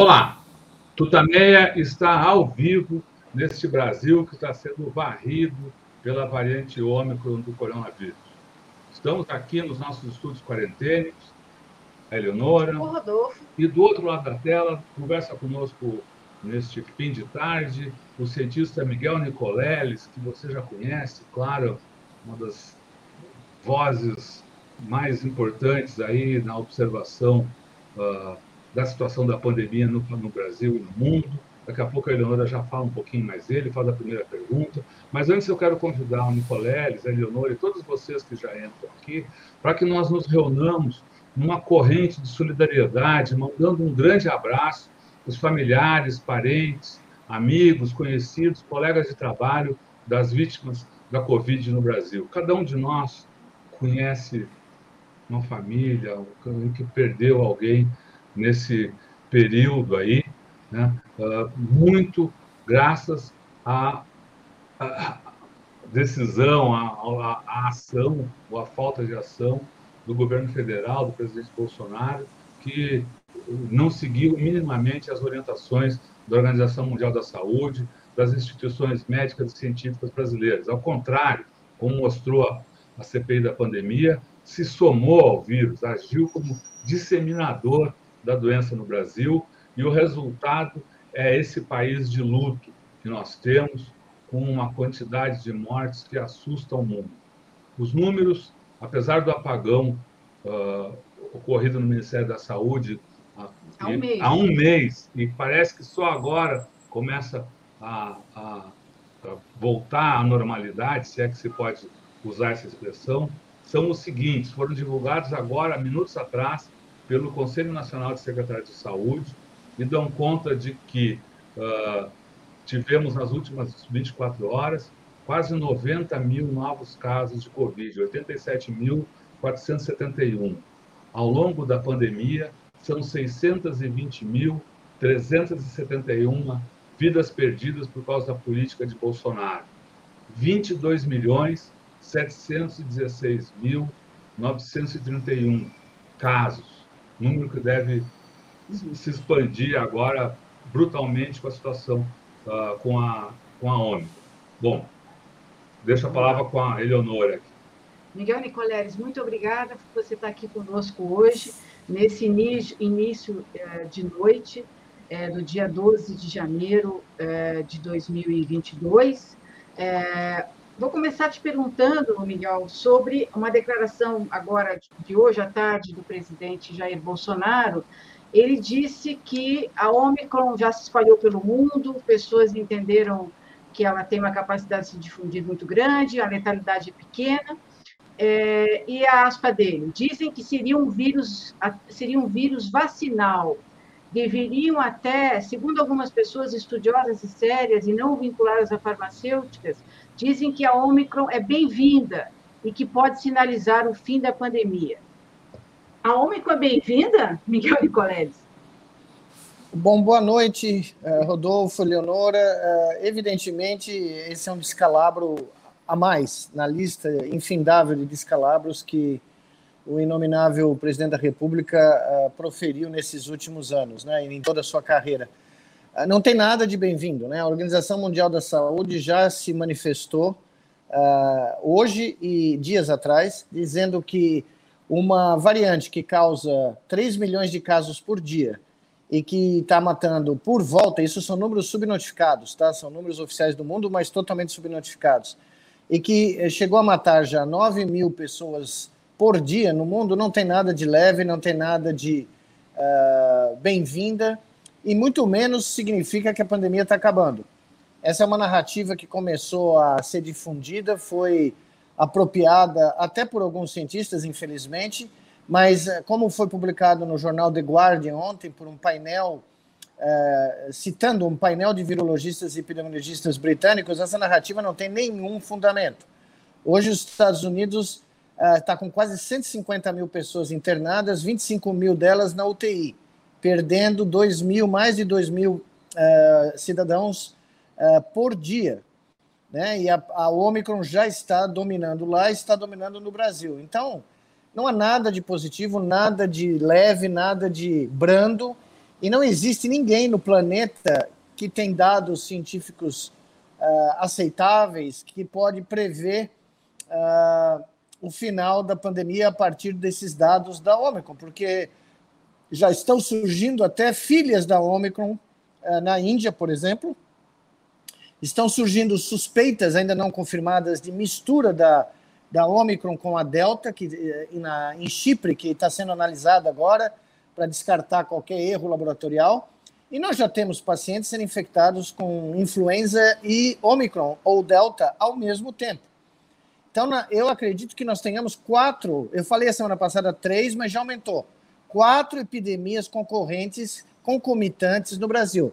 Olá, Tutameia está ao vivo neste Brasil que está sendo varrido pela variante Ômicron do coronavírus. Estamos aqui nos nossos estúdios quarentênicos, a Eleonora. O Rodolfo. E do outro lado da tela, conversa conosco neste fim de tarde, o cientista Miguel Nicoleles, que você já conhece, claro, uma das vozes mais importantes aí na observação uh, da situação da pandemia no, no, Brasil e no mundo. Daqui a pouco a Eleonora já fala um pouquinho mais dele, faz a primeira pergunta. Mas antes eu quero convidar o Nicoleles, a Eleonora e todos vocês que já entram aqui, para que nós nos reunamos numa corrente de solidariedade, mandando um grande abraço os familiares, parentes, amigos, conhecidos, colegas de trabalho das vítimas da Covid no Brasil. Cada um de nós conhece uma família, que perdeu alguém nesse período aí, né? uh, muito graças à, à decisão, à, à, ação ou à falta de ação do governo federal, do presidente Bolsonaro, que não seguiu minimamente as orientações da Organização Mundial da Saúde, das instituições médicas e científicas brasileiras. Ao contrário, como mostrou a CPI da pandemia, se somou ao vírus, agiu como disseminador da doença no Brasil, e o resultado é esse país de luto que nós temos, com uma quantidade de mortes que assusta o mundo. Os números, apesar do apagão uh, ocorrido no Ministério da Saúde há, há, um, mês. há um mês, e parece que só agora começa a, a, a voltar à normalidade, se é que se pode usar essa expressão, são os seguintes: foram divulgados agora, minutos atrás, pelo Conselho Nacional de Secretários de Saúde, e dão conta de que uh, tivemos nas últimas 24 horas quase 90 mil novos casos de Covid, 87.471. Ao longo da pandemia, são 620.371 vidas perdidas por causa da política de Bolsonaro. 22 milhões 716.931 casos, número que deve se expandir agora brutalmente com a situação uh, com a com a Ômicron. Bom, deixo a palavra com a Eleonora aqui. Miguel Nicoleres, muito obrigada por você estar aqui conosco hoje, nesse início, eh, de noite eh, do dia 12 de janeiro eh, de 2022. Vou começar te perguntando, Miguel, sobre uma declaração agora de hoje à tarde do presidente Jair Bolsonaro. Ele disse que a Omicron já se espalhou pelo mundo, pessoas entenderam que ela tem uma capacidade de se difundir muito grande, a letalidade é pequena. É, e a aspa dele, dizem que seria um vírus, seria um vírus vacinal. Deveriam até, segundo algumas pessoas estudiosas e sérias e não vinculadas a farmacêuticas, dizem que a Omicron é bem-vinda e que pode sinalizar o fim da pandemia. A Omicron é bem-vinda, Miguel Nicoleles? Bom, boa noite, eh, Rodolfo, Leonora. Eh, evidentemente, esse é um descalabro a mais na lista infindável de descalabros que o inominável presidente da República eh, proferiu nesses últimos anos, né, em toda a sua carreira. Ah, não tem nada de bem-vindo. Né? A Organização Mundial da Saúde já se manifestou uh, hoje e dias atrás, dizendo que uma variante que causa 3 milhões de casos por dia e que está matando por volta, isso são números subnotificados, tá? são números oficiais do mundo, mas totalmente subnotificados, e que eh, chegou a matar já 9 mil pessoas por dia no mundo, não tem nada de leve, não tem nada de uh, bem-vinda e muito menos significa que a pandemia está acabando. Essa é uma narrativa que começou a ser difundida, foi apropriada até por alguns cientistas, infelizmente, mas eh, como foi publicado no jornal The Guardian ontem por um painel, eh, citando um painel de virologistas e epidemiologistas britânicos, essa narrativa não tem nenhum fundamento. Hoje os Estados Unidos está eh, com quase 150 mil pessoas internadas, 25 mil delas na UTI perdendo 2 mil, mais de 2 mil uh, cidadãos uh, por dia. Né? E a, a Omicron já está dominando lá, está dominando no Brasil. Então, não há nada de positivo, nada de leve, nada de brando. E não existe ninguém no planeta que tem dados científicos uh, aceitáveis que pode prever o final da pandemia a partir desses dados da Omicron, porque já estão surgindo até filhas da Omicron uh, na Índia, por exemplo. Estão surgindo suspeitas, ainda não confirmadas, de mistura da, da Omicron com a Delta, que, eh, na, em Chipre, que está sendo analisada agora para descartar qualquer erro laboratorial. E nós já temos pacientes sendo infectados com influenza e Omicron ou Delta ao mesmo tempo. Então, eu acredito que nós tenhamos quatro, eu falei a semana passada três, mas já aumentou. Quatro epidemias concorrentes, concomitantes no Brasil.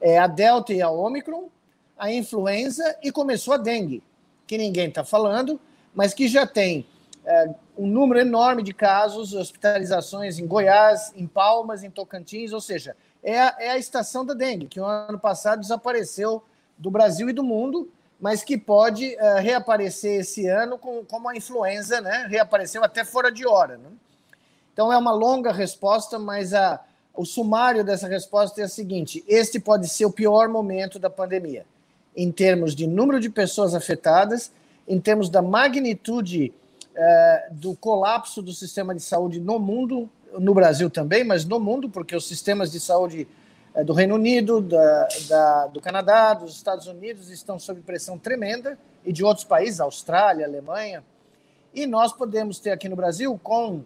É a Delta e a Omicron, a influenza e começou a dengue, que ninguém está falando, mas que já tem é, um número enorme de casos, hospitalizações em Goiás, em Palmas, em Tocantins, ou seja, é a, é a estação da dengue, que no ano passado desapareceu do Brasil e do mundo, mas que pode uh, reaparecer esse ano com, como a influenza, né? Reapareceu até fora de hora. Né? Então é uma longa resposta, mas a, o sumário dessa resposta é o seguinte: este pode ser o pior momento da pandemia, em termos de número de pessoas afetadas, em termos da magnitude uh, do colapso do sistema de saúde no mundo, no Brasil também, mas no mundo, porque os sistemas de saúde é, do Reino Unido, da, da, do Canadá, dos Estados Unidos estão sob pressão tremenda, e de outros países, Austrália, Alemanha. E nós podemos ter aqui no Brasil, com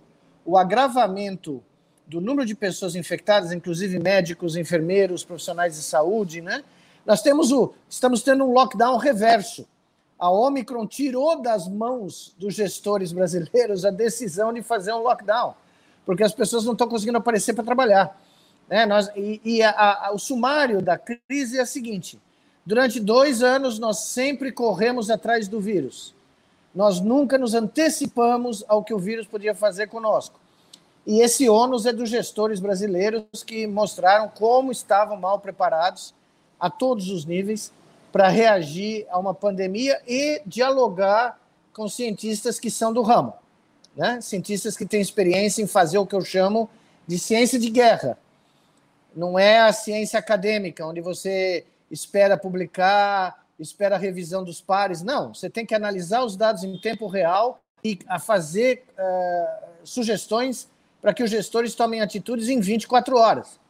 o agravamento do número de pessoas infectadas, inclusive médicos, enfermeiros, profissionais de saúde, né? Nós temos o, estamos tendo um lockdown reverso. A Omicron tirou das mãos dos gestores brasileiros a decisão de fazer um lockdown porque as pessoas não estão conseguindo aparecer para trabalhar. Né? Nós, e, e a, a, o sumário da crise é o seguinte: durante dois anos nós sempre corremos atrás do vírus. Nós nunca nos antecipamos ao que o vírus podia fazer conosco. E esse ônus é dos gestores brasileiros que mostraram como estavam mal preparados a todos os níveis para reagir a uma pandemia e dialogar com cientistas que são do ramo né? cientistas que têm experiência em fazer o que eu chamo de ciência de guerra. Não é a ciência acadêmica, onde você espera publicar, espera a revisão dos pares. Não, você tem que analisar os dados em tempo real e a fazer uh, sugestões para que os gestores tomem atitudes em 24 horas.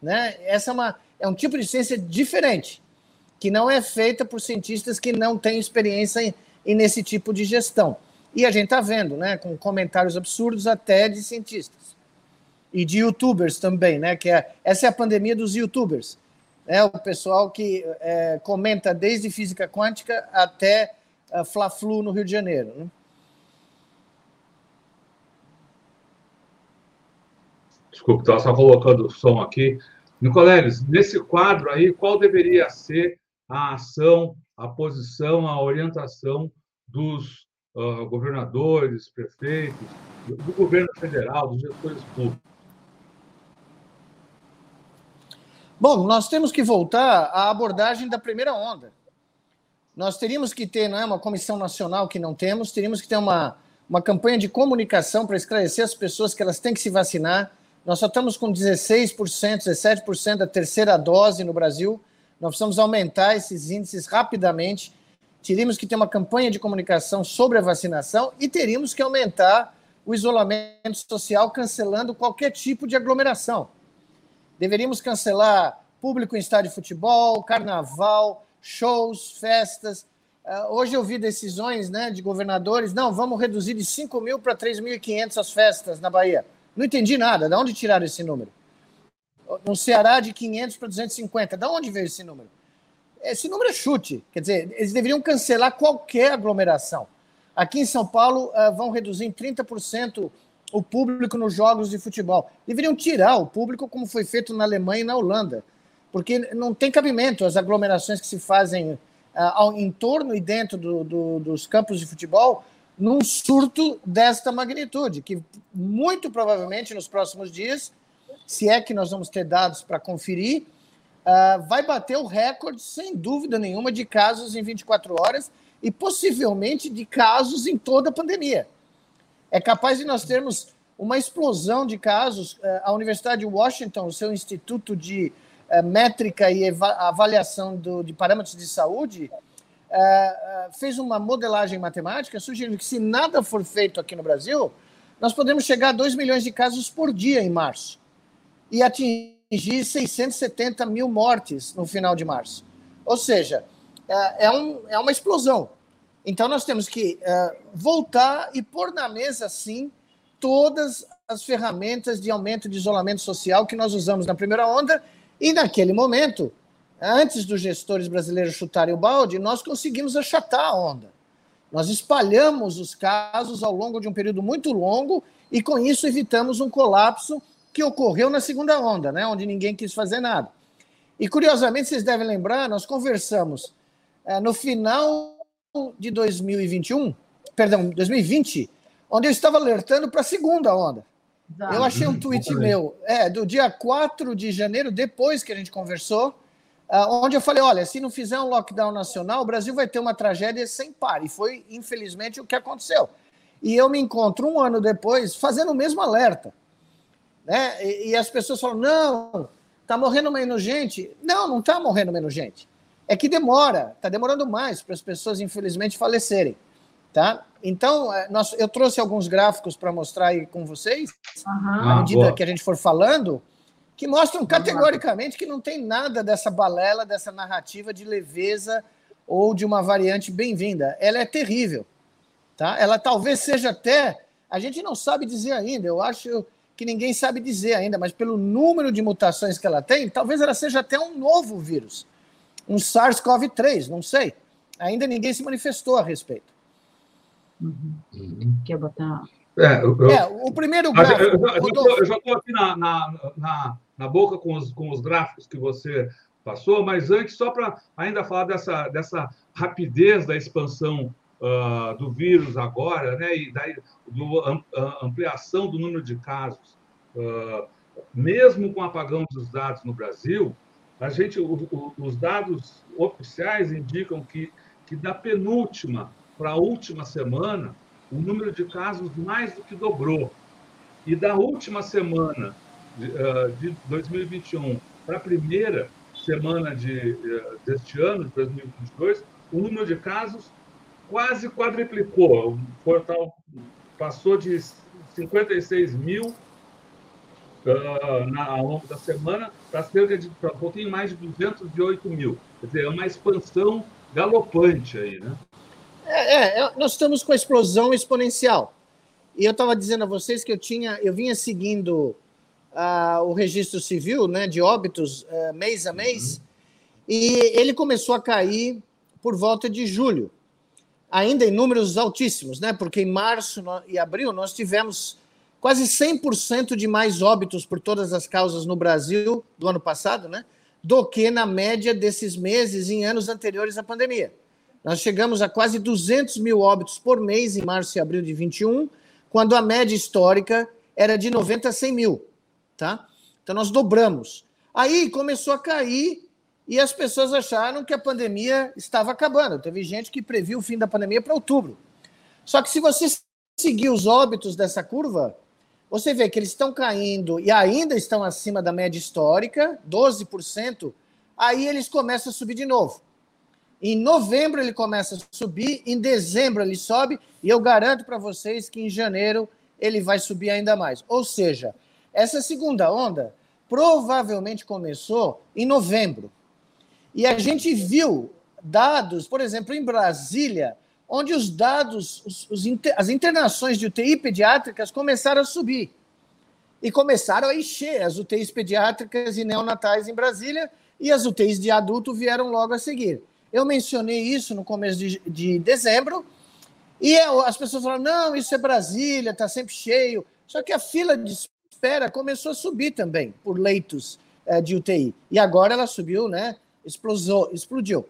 Né? Essa é, uma, é um tipo de ciência diferente, que não é feita por cientistas que não têm experiência em, em nesse tipo de gestão. E a gente está vendo, né, com comentários absurdos até de cientistas e de youtubers também, né, que é, essa é a pandemia dos youtubers. É o pessoal que é, comenta desde física quântica até uh, Fla-Flu no Rio de Janeiro. Né? Desculpe, estava só colocando o som aqui. Nicoleles, nesse quadro aí, qual deveria ser a ação, a posição, a orientação dos uh, governadores, prefeitos, do governo federal, dos gestores públicos? Bom, nós temos que voltar à abordagem da primeira onda. Nós teríamos que ter não é, uma comissão nacional que não temos, teríamos que ter uma, uma campanha de comunicação para esclarecer as pessoas que elas têm que se vacinar. Nós só estamos com 16%, 17% da terceira dose no Brasil. Nós precisamos aumentar esses índices rapidamente teríamos que ter uma campanha de comunicação sobre a vacinação e teríamos que aumentar o isolamento social, cancelando qualquer tipo de aglomeração. Deveríamos cancelar público em estádio de futebol, carnaval, shows, festas. Uh, hoje eu vi decisões né, de governadores, não, vamos reduzir de 5 mil para 3.500 as festas na Bahia. Não entendi nada, de onde tiraram esse número? No Ceará, de 500 para 250, de onde veio esse número? esse número é chute. Quer dizer, eles deveriam cancelar qualquer aglomeração. Aqui em São Paulo, uh, vão reduzir em 30% o público nos jogos de futebol. Deveriam tirar o público, como foi feito na Alemanha e na Holanda, porque não tem cabimento as aglomerações que se fazem uh, ao, em torno e dentro do, do, dos campos de futebol num surto desta magnitude, que muito provavelmente nos próximos dias, se é que nós vamos ter dados para conferir, uh, vai bater o recorde, sem dúvida nenhuma, de casos em 24 horas e possivelmente de casos em toda a pandemia. É capaz de nós termos uma explosão de casos. É, a Universidade de Washington, o seu Instituto de é, Métrica e Avaliação do, de Parâmetros de Saúde, é, fez uma modelagem matemática sugerindo que, se nada for feito aqui no Brasil, nós podemos chegar a 2 milhões de casos por dia em março e atingir 670 mil mortes no final de março. Ou seja, é, um, é uma explosão. Então, nós temos que voltar e pôr na mesa, sim, todas as ferramentas de aumento de isolamento social que nós usamos na primeira onda, e naquele momento, antes dos gestores brasileiros chutarem o balde, nós conseguimos achatar a onda. Nós espalhamos os casos ao longo de um período muito longo e, com isso, evitamos um colapso que ocorreu na segunda onda, né, onde ninguém quis fazer nada. E, curiosamente, vocês devem lembrar, nós conversamos é, no final de 2021, perdão, 2020, onde eu estava alertando para a segunda onda. Exato. Eu achei um tweet meu, é, do dia 4 de janeiro, depois que a gente conversou, uh, onde eu falei: olha, se não fizer um lockdown nacional, o Brasil vai ter uma tragédia sem par. E foi, infelizmente, o que aconteceu. E eu me encontro um ano depois fazendo o mesmo alerta. Né? E, e as pessoas falam: não, está morrendo menos gente. Não, não está morrendo menos gente. É que demora, está demorando mais para as pessoas, infelizmente, falecerem. Tá? Então, é, nós, eu trouxe alguns gráficos para mostrar aí com vocês, uhum. à medida ah, que a gente for falando, que mostram categoricamente que não tem nada dessa balela, dessa narrativa de leveza ou de uma variante bem-vinda. Ela é terrível. Tá? Ela talvez seja até. A gente não sabe dizer ainda, eu acho que ninguém sabe dizer ainda, mas pelo número de mutações que ela tem, talvez ela seja até um novo vírus, um SARS-CoV-3, não sei. Ainda ninguém se manifestou a respeito. Uhum. Quer botar. É, eu, é, o primeiro gráfico. Eu, já estou aqui na, na, na, na, boca com os, com os gráficos que você passou, mas antes, só para ainda falar dessa, dessa rapidez da expansão uh, do vírus agora, né, e da do, ampliação do número de casos, uh, mesmo com o apagão dos dados no Brasil, a gente, o, o, os dados oficiais indicam que, que da penúltima para a última semana, o número de casos mais do que dobrou. E da última semana de, 2021 eh, para a primeira semana de, eh, deste ano, de 2022, o número de casos quase quadriplicou. O portal passou de 56 mil uh, na, ao longo da semana para cerca de pra um pouquinho mais de 208 mil. Quer dizer, é uma expansão galopante aí, né? É, é, é, nós estamos com a explosão exponencial. E eu estava dizendo a vocês que eu tinha, eu vinha seguindo uh, o registro civil, né, de óbitos uh, mês a mês, uhum. e ele começou a cair por volta de julho, ainda em números altíssimos, né? Porque em março e abril nós tivemos quase 100% de mais óbitos por todas as causas no Brasil do ano passado, né? Do que na média desses meses em anos anteriores à pandemia. Nós chegamos a quase 200 mil óbitos por mês em março e abril de 21, quando a média histórica era de 90 a 100 mil. Tá? Então nós dobramos. Aí começou a cair e as pessoas acharam que a pandemia estava acabando. Teve gente que previu o fim da pandemia para outubro. Só que se você seguir os óbitos dessa curva, você vê que eles estão caindo e ainda estão acima da média histórica, 12%, aí eles começam a subir de novo. Em novembro ele começa a subir, em dezembro ele sobe, e eu garanto para vocês que em janeiro ele vai subir ainda mais. Ou seja, essa segunda onda provavelmente começou em novembro. E a gente viu dados, por exemplo, em Brasília, onde os dados, os, os, as internações de UTI pediátricas começaram a subir. E começaram a encher as UTIs pediátricas e neonatais em Brasília, e as UTIs de adulto vieram logo a seguir. Eu mencionei isso no começo de, de dezembro, e eu, as pessoas falaram: não, isso é Brasília, está sempre cheio. Só que a fila de espera começou a subir também por leitos é, de UTI. E agora ela subiu, né? Explosou, explodiu.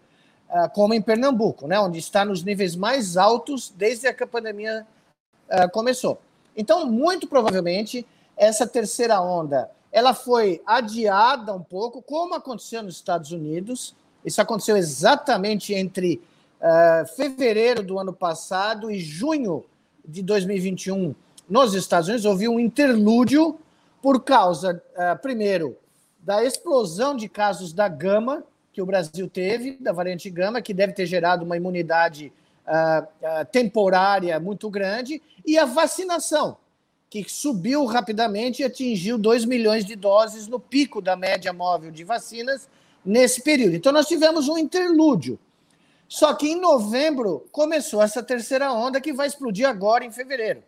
Uh, como em Pernambuco, né, onde está nos níveis mais altos desde que a pandemia uh, começou. Então, muito provavelmente, essa terceira onda ela foi adiada um pouco, como aconteceu nos Estados Unidos, isso aconteceu exatamente entre uh, fevereiro do ano passado e junho de 2021 nos Estados Unidos, houve um interlúdio por causa, uh, primeiro, da explosão de casos da gama que o Brasil teve, da variante gama, que deve ter gerado uma imunidade uh, uh, temporária muito grande, e a vacinação, que subiu rapidamente e atingiu 2 milhões de doses no pico da média móvel de vacinas nesse período. Então, nós tivemos um interlúdio. Só que em novembro começou essa terceira onda que vai explodir agora em fevereiro.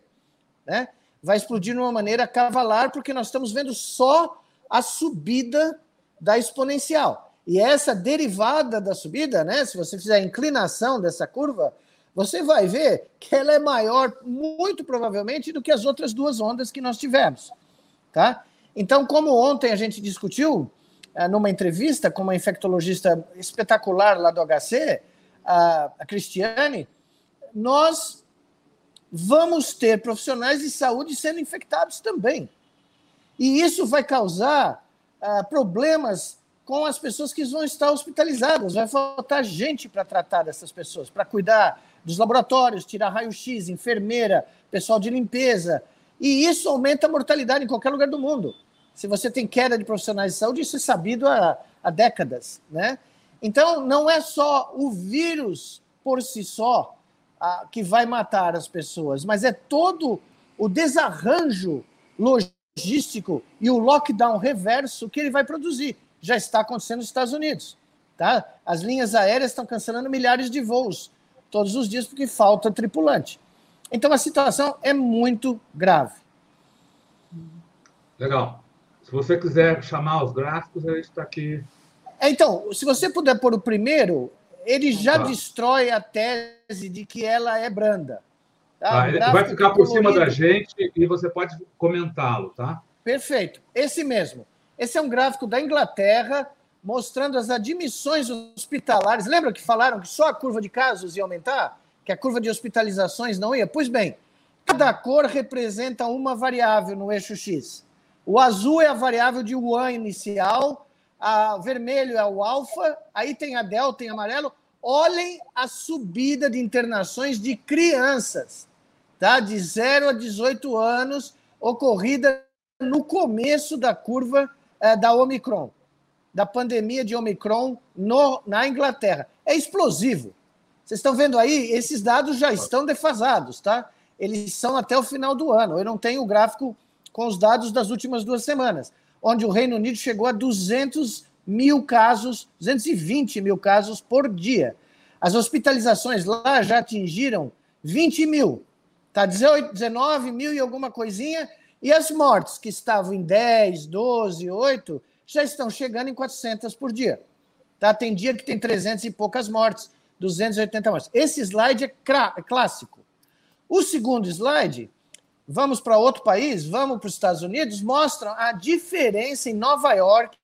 Né? Vai explodir de uma maneira cavalar, porque nós estamos vendo só a subida da exponencial. E essa derivada da subida, né, se você fizer a inclinação dessa curva, você vai ver que ela é maior, muito provavelmente, do que as outras duas ondas que nós tivemos. Tá? Então, como ontem a gente discutiu, eh, numa entrevista com uma infectologista espetacular lá do HC, a, Cristiane, nós vamos ter profissionais de saúde sendo infectados também. E isso vai causar uh, problemas com as pessoas que vão estar hospitalizadas. Vai faltar gente para tratar dessas pessoas, para cuidar dos laboratórios, tirar raio-x, enfermeira, pessoal de limpeza. E isso aumenta a mortalidade em qualquer lugar do mundo. Se você tem queda de profissionais de saúde, isso é sabido há, há décadas. Né? Então, não é só o vírus por si só a, que vai matar as pessoas, mas é todo o desarranjo logístico e o lockdown reverso que ele vai produzir. Já está acontecendo nos Estados Unidos. Tá? As linhas aéreas estão cancelando milhares de voos todos os dias porque falta tripulante. Então a situação é muito grave. Legal. Se você quiser chamar os gráficos, a gente está aqui. É, então, se você puder pôr o primeiro, ele já tá. destrói a tese de que ela é branda. Tá? Ele vai ficar por colorido. cima da gente e você pode comentá-lo, tá? Perfeito. Esse mesmo. Esse é um gráfico da Inglaterra mostrando as admissões hospitalares. Lembra que falaram que só a curva de casos ia aumentar? Que a curva de hospitalizações não ia? Pois bem, cada cor representa uma variável no eixo X. O azul é a variável de Wuhan inicial, a vermelho é o alfa, aí tem a delta em amarelo. Olhem a subida de internações de crianças, tá? De 0 a 18 anos, ocorrida no começo da curva é, da Omicron da pandemia de Omicron no, na Inglaterra. É explosivo. Vocês estão vendo aí, esses dados já estão defasados, tá? Eles são até o final do ano. Eu não tenho o gráfico com os dados das últimas duas semanas, onde o Reino Unido chegou a 200 mil casos, 220 mil casos por dia. As hospitalizações lá já atingiram 20 mil, tá? 19 mil e alguma coisinha, e as mortes, que estavam em 10, 12, 8, já estão chegando em 400 por dia. Tá? Tem dia que tem 300 e poucas mortes, 280 mortes. Esse slide é, é clássico. O segundo slide, vamos para outro país, vamos para os Estados Unidos, mostram a diferença em Nova York,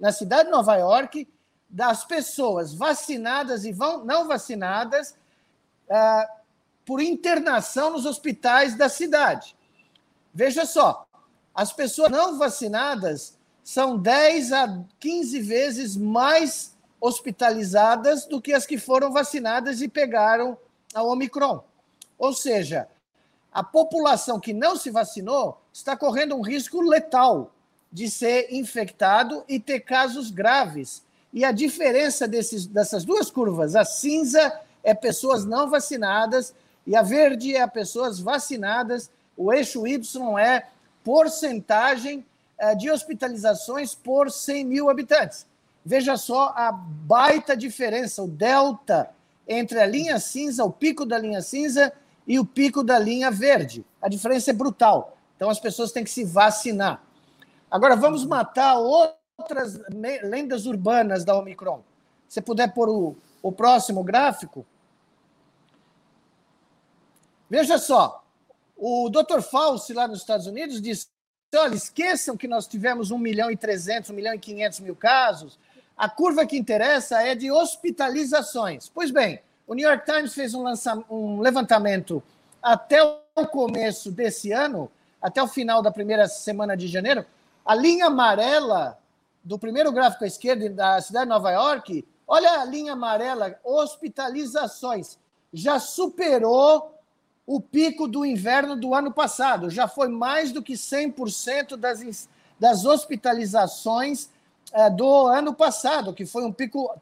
na cidade de Nova York, das pessoas vacinadas e não vacinadas uh, por internação nos hospitais da cidade. Veja só, as pessoas não vacinadas são 10 a 15 vezes mais hospitalizadas do que as que foram vacinadas e pegaram a Omicron. Ou seja, a população que não se vacinou está correndo um risco letal de ser infectado e ter casos graves. E a diferença desses, dessas duas curvas, a cinza é pessoas não vacinadas e a verde é pessoas vacinadas. O eixo Y é porcentagem é, de hospitalizações por 100 mil habitantes. Veja só a baita diferença, o delta entre a linha cinza, o pico da linha cinza e o pico da linha verde. A diferença é brutal. Então as pessoas têm que se vacinar. Agora vamos matar outras lendas urbanas da Omicron. Se puder pôr o, o próximo gráfico. Veja só, o Dr. Fauci, lá nos Estados Unidos, disse olha, esqueçam que nós tivemos 1 milhão e 300, 1 milhão e 500 mil casos. A curva que interessa é de hospitalizações. Pois bem, o New York Times fez um, um levantamento até o começo desse ano, até o final da primeira semana de janeiro. A linha amarela do primeiro gráfico à esquerda da cidade de Nova York, olha a linha amarela, hospitalizações. Já superou o pico do inverno do ano passado. Já foi mais do que 100% das, das hospitalizações é, do ano passado, que foi um pico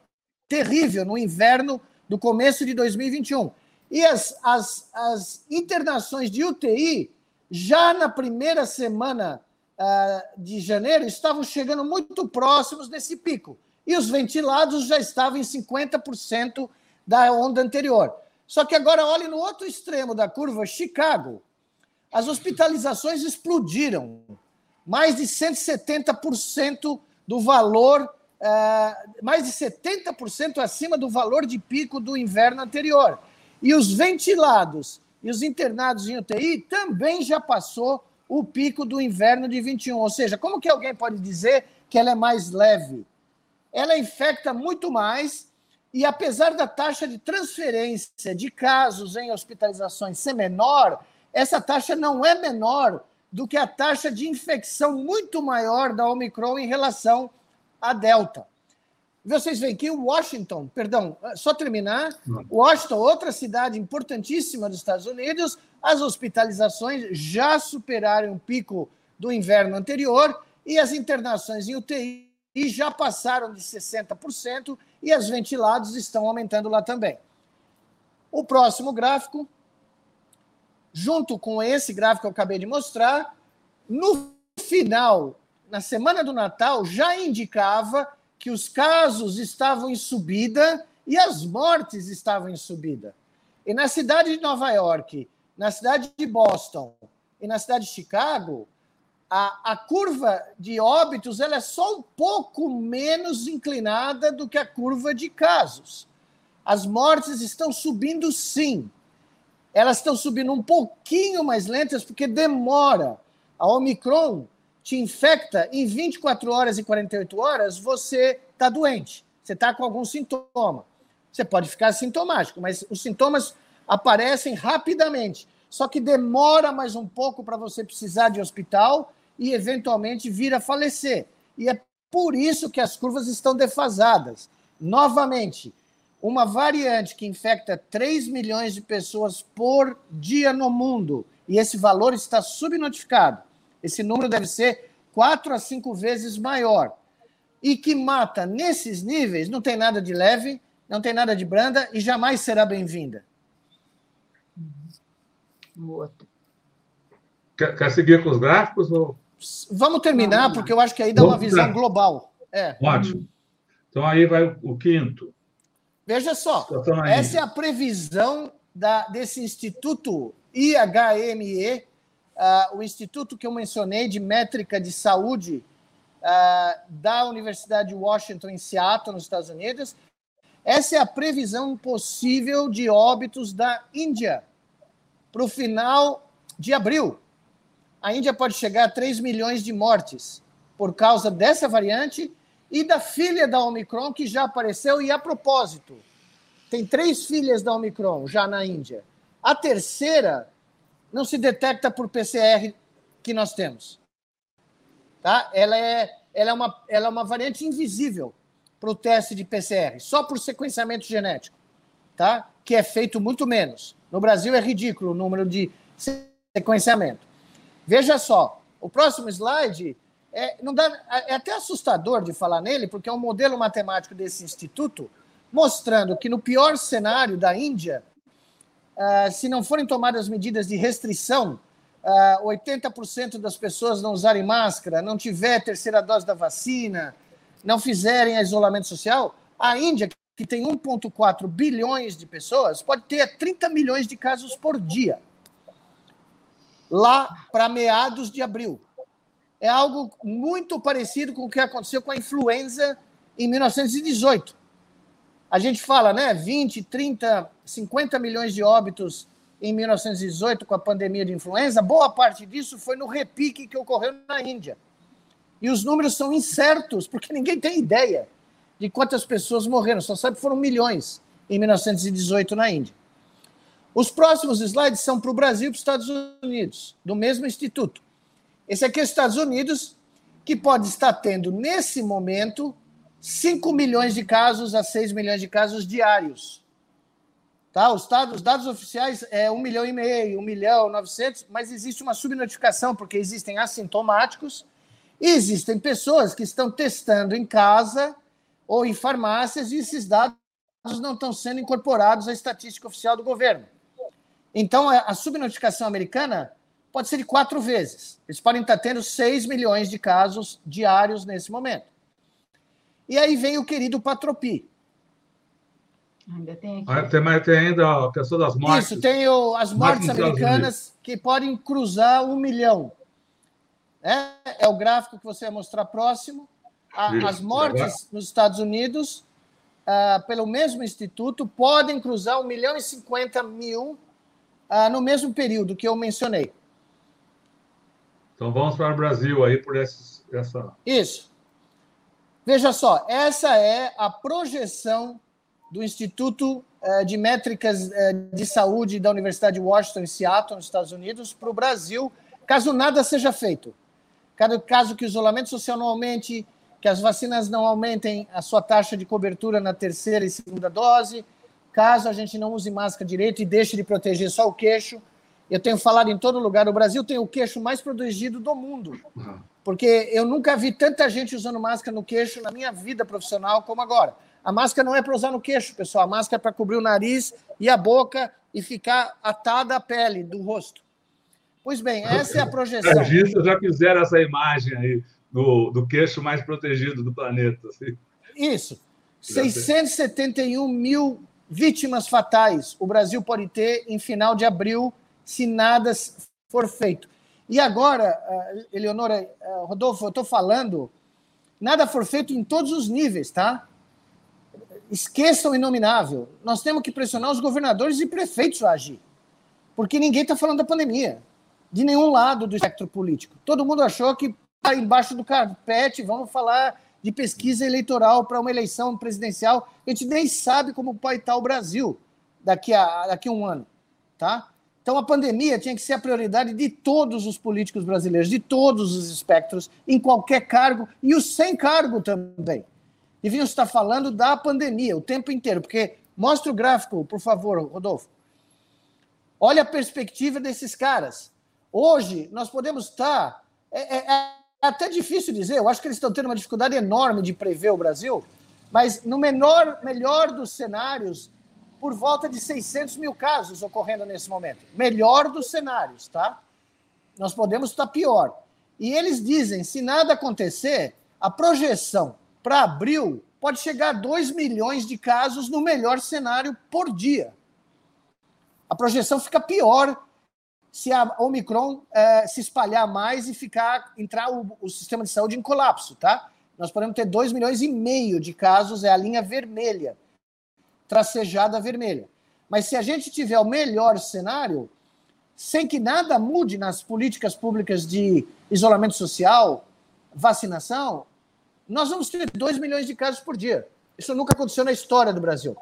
terrível no inverno do começo de 2021. E as, as, as internações de UTI, já na primeira semana uh, de janeiro, estavam chegando muito próximos desse pico. E os ventilados já estavam em 50% da onda anterior. Só que agora, olhe no outro extremo da curva, Chicago. As hospitalizações explodiram. Mais de 170% do valor, uh, mais de 70% acima do valor de pico do inverno anterior. E os ventilados e os internados em UTI também já passou o pico do inverno de 21. Ou seja, como que alguém pode dizer que ela é mais leve? Ela infecta muito mais e apesar da taxa de transferência de casos em hospitalizações ser menor, essa taxa não é menor do que a taxa de infecção muito maior da Omicron em relação à Delta. Vocês veem que Washington, perdão, só terminar, Washington, outra cidade importantíssima dos Estados Unidos, as hospitalizações já superaram o pico do inverno anterior e as internações em UTI já passaram de 60% e as ventilados estão aumentando lá também. O próximo gráfico, junto com esse gráfico que eu acabei de mostrar, no final, na semana do Natal, já indicava que os casos estavam em subida e as mortes estavam em subida. E na cidade de Nova York, na cidade de Boston e na cidade de Chicago, a, a curva de óbitos ela é só um pouco menos inclinada do que a curva de casos. As mortes estão subindo sim. Elas estão subindo um pouquinho mais lentas porque demora. A Omicron te infecta, em 24 horas e 48 horas, você está doente. Você está com algum sintoma. Você pode ficar sintomático, mas os sintomas aparecem rapidamente. Só que demora mais um pouco para você precisar de hospital e, eventualmente, vir a falecer. E é por isso que as curvas estão defasadas. Novamente, uma variante que infecta 3 milhões de pessoas por dia no mundo, e esse valor está subnotificado esse número deve ser quatro a cinco vezes maior. E que mata nesses níveis não tem nada de leve, não tem nada de branda e jamais será bem-vinda. Quer, quer, seguir com os gráficos? Ou... Vamos terminar, porque eu acho que aí dá uma visão global. É. Ótimo. Então aí vai o quinto. Veja só, essa é a previsão da, desse Instituto IHME, uh, o instituto que eu mencionei de métrica de saúde uh, da Universidade de Washington, em Seattle, nos Estados Unidos. Essa é a previsão possível de óbitos da Índia para o final de abril. A Índia pode chegar a 3 milhões de mortes por causa dessa variante e da filha da Omicron que já apareceu. E a propósito, tem três filhas da Omicron já na Índia. A terceira não se detecta por PCR que nós temos. Tá? Ela, é, ela, é uma, ela é uma variante invisível para o teste de PCR, só por sequenciamento genético, tá? que é feito muito menos. No Brasil é ridículo o número de sequenciamento. Veja só, o próximo slide é, não dá, é até assustador de falar nele, porque é um modelo matemático desse instituto mostrando que no pior cenário da Índia, uh, se não forem tomadas medidas de restrição, uh, ah, 80% das pessoas não usarem máscara, não tiver terceira dose da vacina, não fizerem isolamento social, a Índia, que tem 1,4 bilhões de pessoas, pode ter 30 milhões de casos por dia. Lá para meados de abril. É algo muito parecido com o que aconteceu com a influenza em 1918. A gente fala, né, 20, 30, 50 milhões de óbitos em 1918 com a pandemia de influenza, boa parte disso foi no repique que ocorreu na Índia. E os números são incertos, porque ninguém tem ideia de quantas pessoas morreram, só sabe que foram milhões em 1918 na Índia. Os próximos slides são para o Brasil e para os Estados Unidos, do mesmo instituto. Esse aqui é os Estados Unidos, que pode estar tendo, nesse momento, 5 milhões de casos a 6 milhões de casos diários. Tá? Os, dados, os dados oficiais é 1 milhão e meio, 1 milhão 900, mas existe uma subnotificação, porque existem assintomáticos e existem pessoas que estão testando em casa ou em farmácias e esses dados não estão sendo incorporados à estatística oficial do governo. Então, a subnotificação americana pode ser de quatro vezes. Eles podem estar tendo 6 milhões de casos diários nesse momento. E aí vem o querido Patropi, Ainda tem aqui. Tem, mas tem ainda a questão das mortes. Isso, tem o, as mortes americanas que podem cruzar um milhão. É, é o gráfico que você vai mostrar próximo. A, as mortes nos Estados Unidos, uh, pelo mesmo instituto, podem cruzar um milhão e cinquenta mil uh, no mesmo período que eu mencionei. Então vamos para o Brasil aí por esses, essa. Isso. Veja só, essa é a projeção do Instituto eh, de Métricas eh, de Saúde da Universidade de Washington, em Seattle, nos Estados Unidos, para o Brasil, caso nada seja feito. Caso que o isolamento social não aumente, que as vacinas não aumentem a sua taxa de cobertura na terceira e segunda dose, caso a gente não use máscara direito e deixe de proteger só o queixo. Eu tenho falado em todo lugar, o Brasil tem o queixo mais protegido do mundo. Porque eu nunca vi tanta gente usando máscara no queixo na minha vida profissional como agora. A máscara não é para usar no queixo, pessoal. A máscara é para cobrir o nariz e a boca e ficar atada à pele do rosto. Pois bem, essa é a projeção. Os já fizeram essa imagem aí do, do queixo mais protegido do planeta. Assim. Isso. 671 mil vítimas fatais o Brasil pode ter em final de abril se nada for feito. E agora, eh, Eleonora, eh, Rodolfo, eu estou falando, nada for feito em todos os níveis, tá? esqueçam o inominável. Nós temos que pressionar os governadores e prefeitos a agir. Porque ninguém está falando da pandemia, de nenhum lado do espectro político. Todo mundo achou que tá embaixo do carpete, vamos falar de pesquisa eleitoral para uma eleição presidencial. A gente nem sabe como vai estar o Brasil daqui a, daqui a um ano. Tá? Então a pandemia tinha que ser a prioridade de todos os políticos brasileiros, de todos os espectros, em qualquer cargo, e os sem cargo também deviam estar falando da pandemia o tempo inteiro, porque mostra o gráfico, por favor, Rodolfo. Olha a perspectiva desses caras. Hoje, nós podemos estar. É, é, é até difícil dizer, eu acho que eles estão tendo uma dificuldade enorme de prever o Brasil, mas no menor, melhor dos cenários, por volta de 600 mil casos ocorrendo nesse momento. Melhor dos cenários, tá? Nós podemos estar pior. E eles dizem: se nada acontecer, a projeção para abril, pode chegar a 2 milhões de casos no melhor cenário por dia. A projeção fica pior se a Omicron é, se espalhar mais e ficar entrar o, o, sistema de saúde em colapso, tá? Nós podemos ter 2 milhões e meio de casos, é a linha vermelha, tracejada vermelha. Mas se a gente tiver o melhor cenário, sem que nada mude nas políticas públicas de isolamento social, vacinação, nós vamos ter 2 milhões de casos por dia. Isso nunca aconteceu na história do Brasil.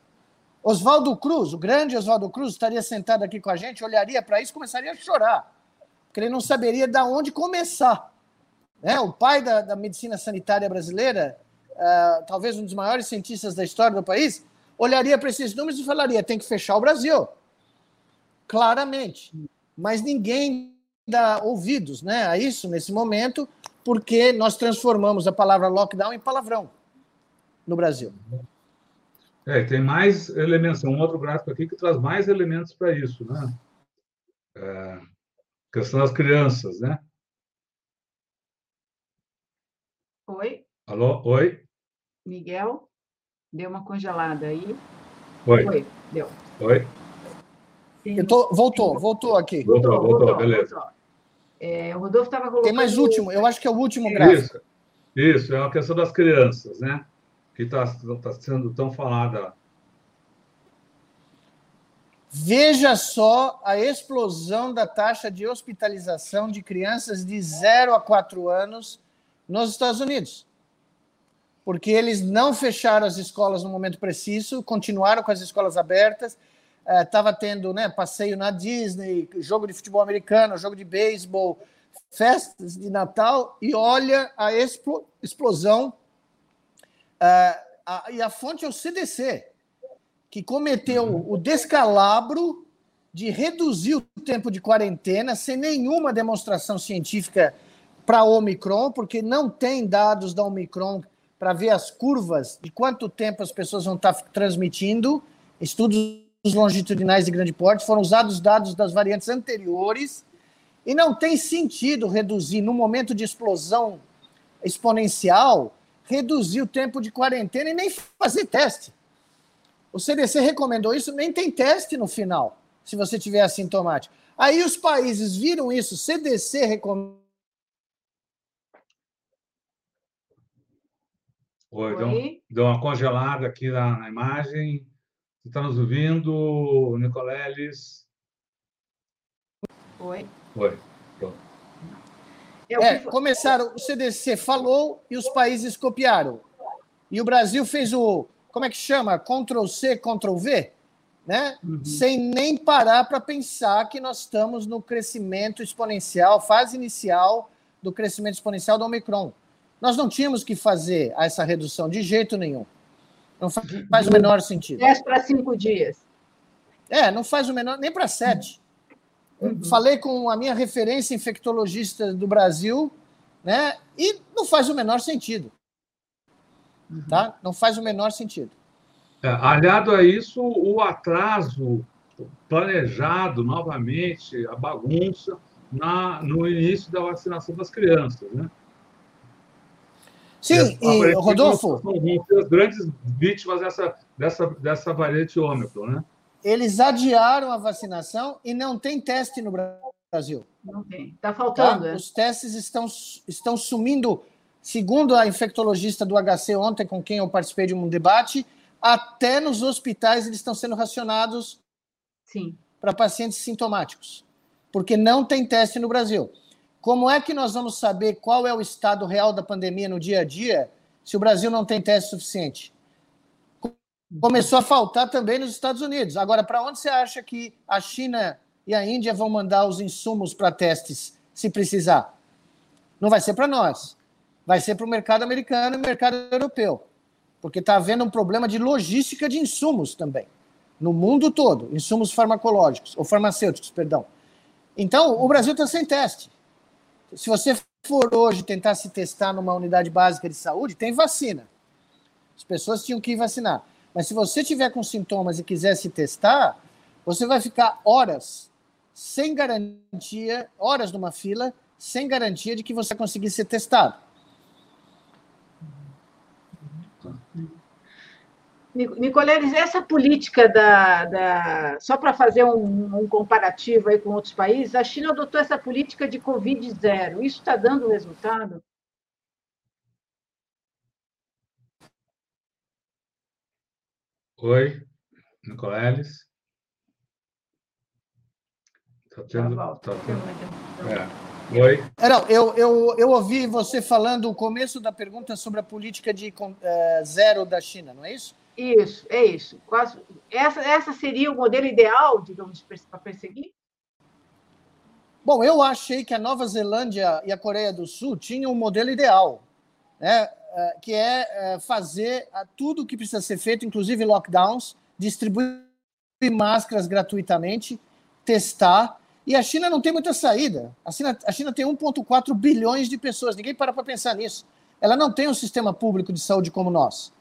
Oswaldo Cruz, o grande Oswaldo Cruz, estaria sentado aqui com a gente, olharia para isso e começaria a chorar, porque ele não saberia de onde começar. É, o pai da, da medicina sanitária brasileira, uh, talvez um dos maiores cientistas da história do país, olharia para esses números e falaria: tem que fechar o Brasil. Claramente. Mas ninguém dá ouvidos né, a isso nesse momento, porque nós transformamos a palavra lockdown em palavrão no Brasil. É, tem mais elementos, um outro gráfico aqui que traz mais elementos para isso, né? É, questão das crianças, né? Oi? Alô? Oi? Miguel? Deu uma congelada aí? Oi. Oi, deu. Oi? Eu tô, voltou, voltou aqui. Voltou, voltou, voltou beleza. Voltou. É, o Rodolfo estava colocando. Tem mais último, eu acho que é o último gráfico. Isso, isso é uma questão das crianças, né? Que está tá sendo tão falada. Veja só a explosão da taxa de hospitalização de crianças de 0 a 4 anos nos Estados Unidos. Porque eles não fecharam as escolas no momento preciso, continuaram com as escolas abertas estava é, tendo né, passeio na Disney, jogo de futebol americano, jogo de beisebol, festas de Natal, e olha a explosão. A, e a fonte é o CDC, que cometeu o descalabro de reduzir o tempo de quarentena sem nenhuma demonstração científica para Omicron, porque não tem dados da Omicron para ver as curvas de quanto tempo as pessoas vão estar tá transmitindo. Estudos longitudinais de grande porte foram usados dados das variantes anteriores e não tem sentido reduzir, no momento de explosão exponencial, reduzir o tempo de quarentena e nem fazer teste. O CDC recomendou isso, nem tem teste no final, se você tiver assintomático. Aí os países viram isso, CDC recomendou Oi, Oi. Deu, deu, uma congelada aqui na, na imagem. Você está nos ouvindo, Nicoleles? Oi. Oi. É, começaram, o CDC falou e os países copiaram. E o Brasil fez o, como é que chama? Ctrl C, Ctrl V, né? Uhum. Sem nem parar para pensar que nós estamos no crescimento exponencial, fase inicial do crescimento exponencial do Omicron. Nós não tínhamos que fazer essa redução de jeito nenhum. Não faz o menor sentido. 10 para 5 dias. É, não faz o menor, nem para 7. Uhum. Falei com a minha referência infectologista do Brasil, né? E não faz o menor sentido. Uhum. Tá? Não faz o menor sentido. É, aliado a isso, o atraso planejado novamente, a bagunça na, no início da vacinação das crianças, né? Sim, e, Rodolfo. São as grandes vítimas dessa, dessa, dessa variante Ômicron, né? Eles adiaram a vacinação e não tem teste no Brasil. Não tem. Está faltando. Tá? É? Os testes estão, estão sumindo, segundo a infectologista do HC ontem, com quem eu participei de um debate, até nos hospitais eles estão sendo racionados para pacientes sintomáticos, porque não tem teste no Brasil. Como é que nós vamos saber qual é o estado real da pandemia no dia a dia se o Brasil não tem teste suficiente? Começou a faltar também nos Estados Unidos. Agora, para onde você acha que a China e a Índia vão mandar os insumos para testes, se precisar? Não vai ser para nós. Vai ser para o mercado americano e mercado europeu. Porque está havendo um problema de logística de insumos também. No mundo todo, insumos farmacológicos, ou farmacêuticos, perdão. Então, o Brasil está sem teste. Se você for hoje tentar se testar numa unidade básica de saúde, tem vacina. As pessoas tinham que vacinar. Mas se você tiver com sintomas e quiser se testar, você vai ficar horas sem garantia, horas numa fila, sem garantia de que você conseguir ser testado. Nicoleles, essa política da. da só para fazer um, um, comparativo aí com outros países, a China adotou essa política de Covid zero. Isso está dando resultado? Oi, Nicoleles. Está tendo. Tá tendo... É. Oi. É, não, eu, eu, eu ouvi você falando o começo da pergunta sobre a política de é, zero da China, não é isso? Isso, é isso. Quase, essa, essa seria o modelo ideal, digamos, para perseguir? Bom, eu achei que a Nova Zelândia e a Coreia do Sul tinham um modelo ideal, né? É, que é, é fazer tudo o que precisa ser feito, inclusive lockdowns, distribuir máscaras gratuitamente, testar. E a China não tem muita saída. A China, a China tem 1,4 bilhões de pessoas, ninguém para para pensar nisso. Ela não tem um sistema público de saúde como nós.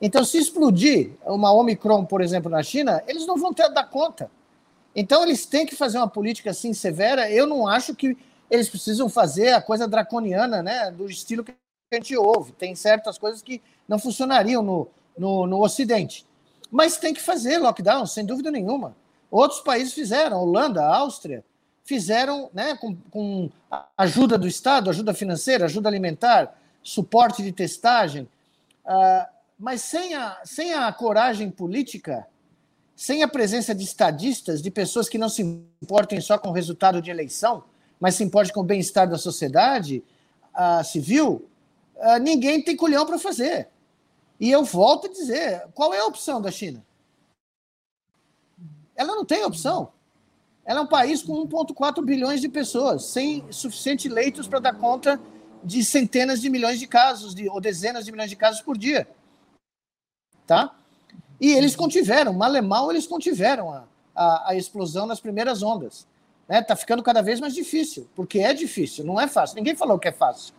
Então, se explodir uma Omicron, por exemplo, na China, eles não vão ter dar conta. Então, eles têm que fazer uma política assim severa. Eu não acho que eles precisam fazer a coisa draconiana, né, do estilo que a gente ouve. Tem certas coisas que não funcionariam no, no, no Ocidente. Mas tem que fazer lockdown, sem dúvida nenhuma. Outros países fizeram, Holanda, Áustria, fizeram né, com, com ajuda do Estado, ajuda financeira, ajuda alimentar, suporte de testagem. Uh, mas sem a, sem a coragem política, sem a presença de estadistas, de pessoas que não se importem só com o resultado de eleição, mas se importem com o bem-estar da sociedade uh, civil, uh, ninguém tem culhão para fazer. E eu volto a dizer: qual é a opção da China? Ela não tem opção. Ela é um país com 1,4 bilhões de pessoas, sem suficientes leitos para dar conta de centenas de milhões de casos, de, ou dezenas de milhões de casos por dia tá? E eles contiveram, mal e mal, eles contiveram a, a, a explosão nas primeiras ondas. Está né? Tá ficando cada vez mais difícil, porque é difícil, não é fácil. Ninguém falou que é fácil.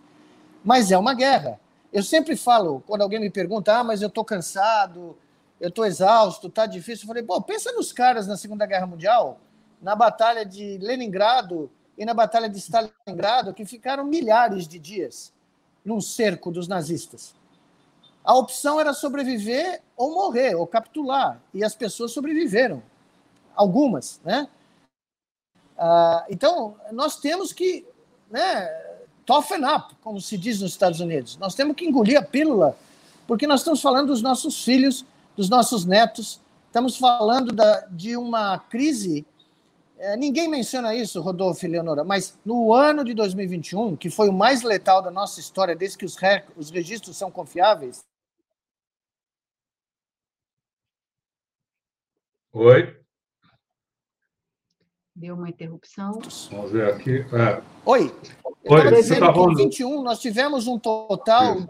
Mas é uma guerra. Eu sempre falo, quando alguém me pergunta, ah, mas eu estou cansado, eu estou exausto, está difícil. Eu falei, pô, pensa nos caras na Segunda Guerra Mundial, na Batalha de Leningrado e na Batalha de Stalingrado, que ficaram milhares de dias num cerco dos nazistas. A opção era sobreviver ou morrer, ou capitular. E as pessoas sobreviveram. Algumas, né? Ah, então, nós temos que né, toughen up, como se diz nos Estados Unidos. Nós temos que engolir a pílula, porque nós estamos falando dos nossos filhos, dos nossos netos, estamos falando da, de uma crise. É, ninguém menciona isso, Rodolfo e Leonora, mas no ano de 2021, que foi o mais letal da nossa história, desde que os, os registros são confiáveis, Oi. Deu uma interrupção. Vamos ver aqui. É. Oi. Eu Oi, dizendo tá que em 21 nós tivemos um total. Isso.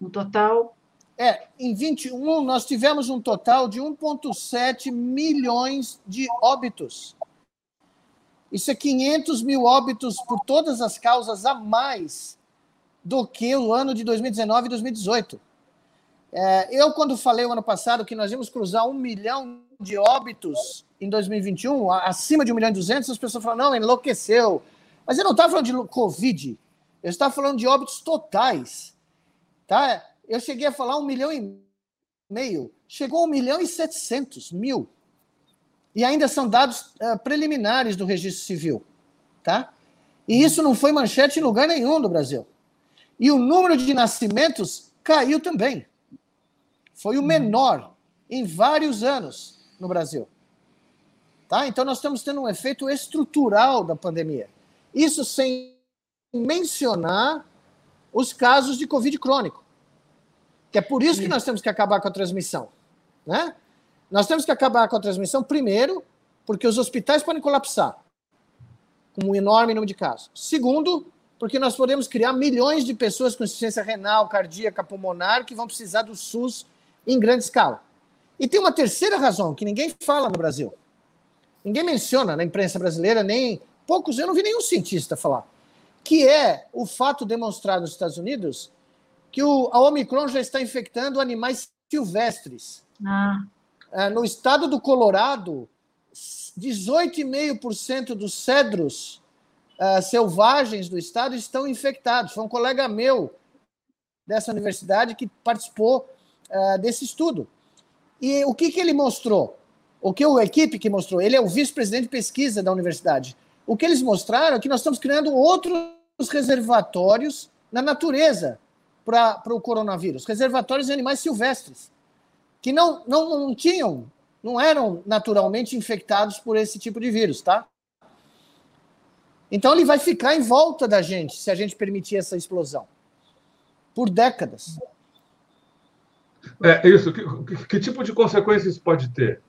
Um total. É, em 21 nós tivemos um total de 1,7 milhões de óbitos. Isso é 500 mil óbitos por todas as causas a mais do que o ano de 2019 e 2018. É, eu, quando falei o ano passado que nós íamos cruzar um milhão de óbitos em 2021, acima de um milhão e duzentos, as pessoas falaram, não, enlouqueceu. Mas eu não estava falando de Covid, eu estava falando de óbitos totais. Tá? Eu cheguei a falar um milhão e meio, chegou a um milhão e setecentos mil. E ainda são dados uh, preliminares do registro civil. Tá? E isso não foi manchete em lugar nenhum do Brasil. E o número de nascimentos caiu também. Foi o menor em vários anos no Brasil. Tá? Então, nós estamos tendo um efeito estrutural da pandemia. Isso sem mencionar os casos de Covid crônico. Que é por isso que nós temos que acabar com a transmissão. Né? Nós temos que acabar com a transmissão, primeiro, porque os hospitais podem colapsar, com um enorme número de casos. Segundo, porque nós podemos criar milhões de pessoas com insuficiência renal, cardíaca, pulmonar, que vão precisar do SUS em grande escala. E tem uma terceira razão que ninguém fala no Brasil. Ninguém menciona na imprensa brasileira, nem poucos, eu não vi nenhum cientista falar, que é o fato demonstrado nos Estados Unidos que o, a Omicron já está infectando animais silvestres. Ah. É, no estado do Colorado, 18,5% dos cedros uh, selvagens do estado estão infectados. Foi um colega meu dessa universidade que participou uh, desse estudo. E o que, que ele mostrou? O que a equipe que mostrou? Ele é o vice-presidente de pesquisa da universidade. O que eles mostraram é que nós estamos criando outros reservatórios na natureza para o coronavírus, reservatórios de animais silvestres, que não, não, não tinham, não eram naturalmente infectados por esse tipo de vírus, tá? Então ele vai ficar em volta da gente se a gente permitir essa explosão por décadas. É isso. Que, que, que tipo de consequências pode ter?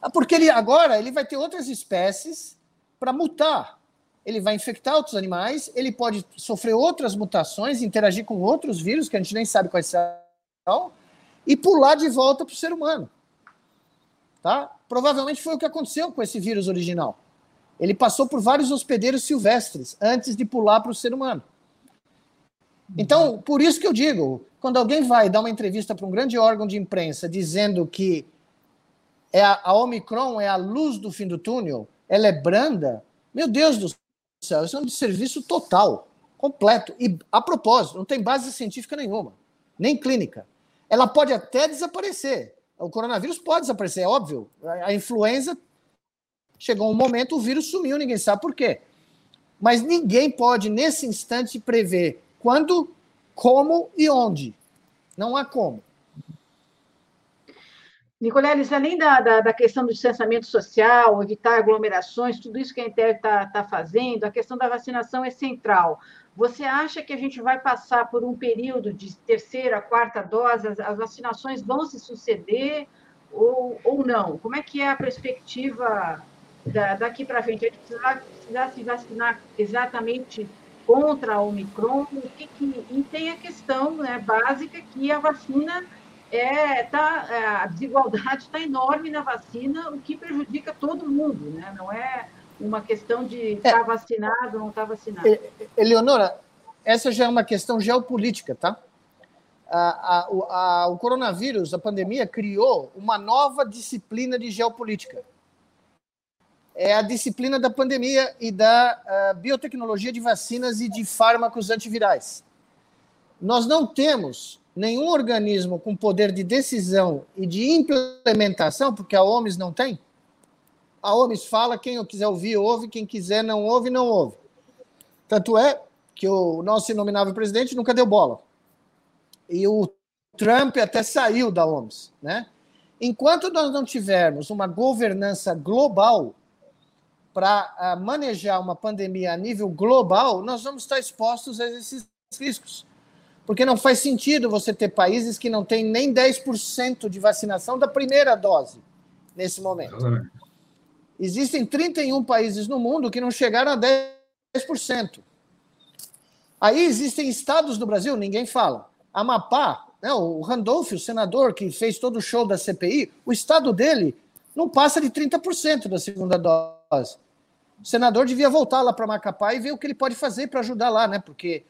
Ah, porque ele agora ele vai ter outras espécies para mutar. Ele vai infectar outros animais, ele pode sofrer outras mutações, interagir com outros vírus que a gente nem sabe quais são, e pular de volta para o ser humano. Tá? Provavelmente foi o que aconteceu com esse vírus original. Ele passou por vários hospedeiros silvestres antes de pular para o ser humano. Então, por isso que eu digo, quando alguém vai dar uma entrevista para um grande órgão de imprensa dizendo que é a, a Omicron é a luz do fim do túnel, ela é branda, meu Deus do céu, isso é um desserviço total, completo. E, a propósito, não tem base científica nenhuma, nem clínica. Ela pode até desaparecer. O coronavírus pode desaparecer, é óbvio. A, a influenza chegou um momento, o vírus sumiu, ninguém sabe por quê. Mas ninguém pode, nesse instante, prever quando, como e onde. Não há como. Nicoleles, além da, da, da, questão do distanciamento social, evitar aglomerações, tudo isso que a Inter está tá fazendo, a questão da vacinação é central. Você acha que a gente vai passar por um período de terceira, quarta dose, as, as vacinações vão se suceder ou, ou não? Como é que é a perspectiva da, daqui para frente? A gente precisa, precisa se vacinar exatamente contra a Omicron, o que, que e tem a questão né, básica que a vacina é, tá, é, a desigualdade está enorme na vacina, o que prejudica todo mundo, né? não é uma questão de estar tá é. vacinado ou não estar tá vacinado. Eleonora, essa já é uma questão geopolítica, tá? A, a, a, o coronavírus, a pandemia, criou uma nova disciplina de geopolítica. É a disciplina da pandemia e da biotecnologia de vacinas e de fármacos antivirais. Nós não temos nenhum organismo com poder de decisão e de implementação, porque a OMS não tem. A OMS fala, quem quiser ouvir, ouve, quem quiser não ouve, não ouve. Tanto é que o nosso inominável presidente nunca deu bola. E o Trump até saiu da OMS, né? Enquanto nós não tivermos uma governança global para ah, manejar uma pandemia a nível global, nós vamos estar expostos a esses riscos. Porque não faz sentido você ter países que não têm nem 10% de vacinação da primeira dose nesse momento. Existem 31 países no mundo que não chegaram a 10%. Aí existem estados do Brasil, ninguém fala. Amapá, né, o Randolph, o senador que fez todo o show da CPI, o estado dele não passa de 30% da segunda dose. O senador devia voltar lá para Macapá e ver o que ele pode fazer para ajudar lá, né? Porque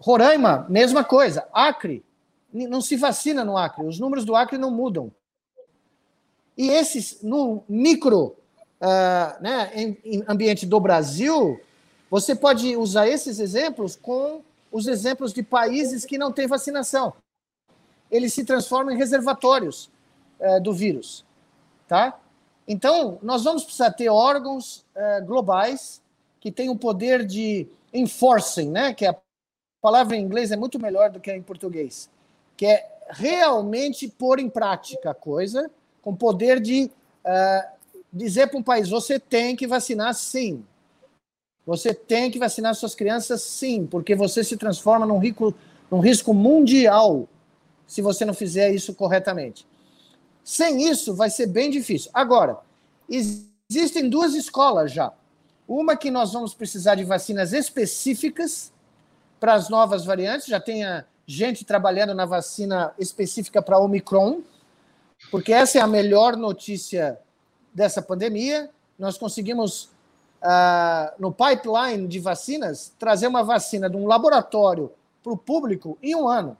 Roraima, mesma coisa. Acre, não se vacina no Acre. Os números do Acre não mudam. E esses, no micro uh, né, em, em ambiente do Brasil, você pode usar esses exemplos com os exemplos de países que não têm vacinação. Eles se transformam em reservatórios uh, do vírus. Tá? Então, nós vamos precisar ter órgãos uh, globais que tenham o poder de enforcing, né, que é a palavra em inglês é muito melhor do que em português, que é realmente pôr em prática a coisa, com poder de uh, dizer para um país: você tem que vacinar sim. Você tem que vacinar suas crianças sim, porque você se transforma num, rico, num risco mundial se você não fizer isso corretamente. Sem isso, vai ser bem difícil. Agora, existem duas escolas já. Uma que nós vamos precisar de vacinas específicas para as novas variantes, já tenha gente trabalhando na vacina específica para Omicron, porque essa é a melhor notícia dessa pandemia. Nós conseguimos, uh, no pipeline de vacinas, trazer uma vacina de um laboratório para o público em um ano.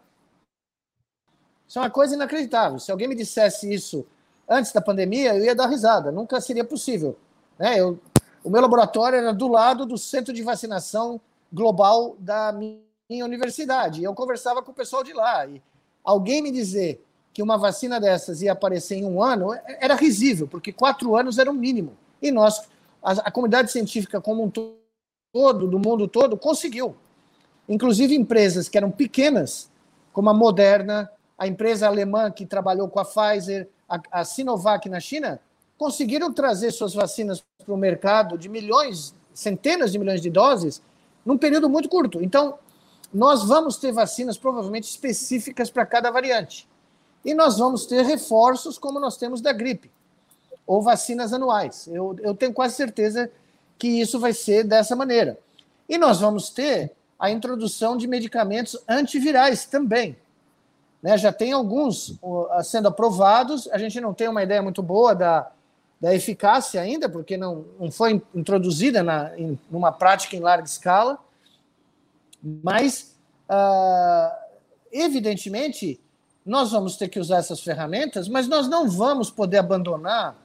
Isso é uma coisa inacreditável. Se alguém me dissesse isso antes da pandemia, eu ia dar risada. Nunca seria possível. Né? Eu, o meu laboratório era do lado do centro de vacinação global da minha universidade. Eu conversava com o pessoal de lá. E alguém me dizer que uma vacina dessas ia aparecer em um ano era risível, porque quatro anos era o mínimo. E nós, a, a comunidade científica como um todo, do mundo todo, conseguiu. Inclusive empresas que eram pequenas, como a Moderna, a empresa alemã que trabalhou com a Pfizer, a, a Sinovac na China, conseguiram trazer suas vacinas para o mercado de milhões, centenas de milhões de doses num período muito curto. Então, nós vamos ter vacinas provavelmente específicas para cada variante. E nós vamos ter reforços como nós temos da gripe, ou vacinas anuais. Eu, eu tenho quase certeza que isso vai ser dessa maneira. E nós vamos ter a introdução de medicamentos antivirais também. Né, já tem alguns sendo aprovados, a gente não tem uma ideia muito boa da, da eficácia ainda, porque não, não foi introduzida na, em numa prática em larga escala, mas, uh, evidentemente, nós vamos ter que usar essas ferramentas, mas nós não vamos poder abandonar,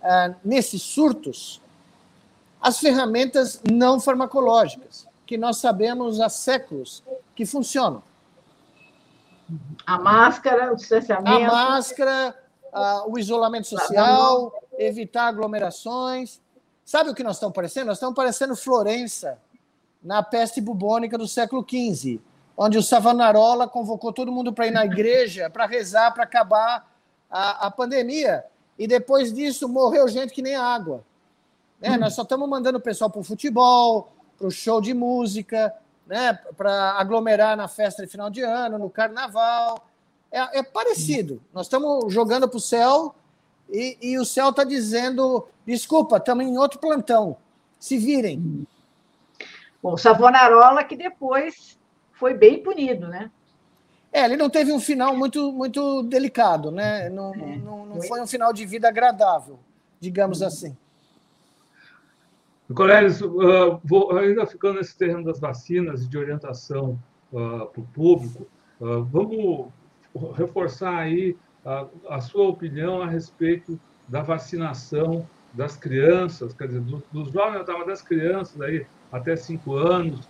uh, nesses surtos, as ferramentas não farmacológicas, que nós sabemos há séculos que funcionam. A máscara, o distanciamento. A máscara, uh, o isolamento social, evitar aglomerações. Sabe o que nós estamos parecendo? Nós estamos parecendo Florença na peste bubônica do século XV, onde o Savonarola convocou todo mundo para ir na igreja para rezar para acabar a, a, pandemia. E depois disso morreu gente que nem água. Né? Hum. Nós só estamos mandando o pessoal para o futebol, para o show de música, né? para aglomerar na festa de final de ano, no carnaval. É, é parecido. Nós estamos jogando para o céu e, e o céu está dizendo: desculpa, estamos em outro plantão. Se virem. Bom, Savonarola que depois foi bem punido, né? É, ele não teve um final muito, muito delicado, né? Não, é, não, não foi um final de vida agradável, digamos uhum. assim. Colegas, uh, ainda ficando nesse terreno das vacinas e de orientação uh, para o público, uh, vamos reforçar aí a, a, sua opinião a respeito da vacinação das crianças, quer dizer, do, dos jovens, estava das crianças aí até cinco anos,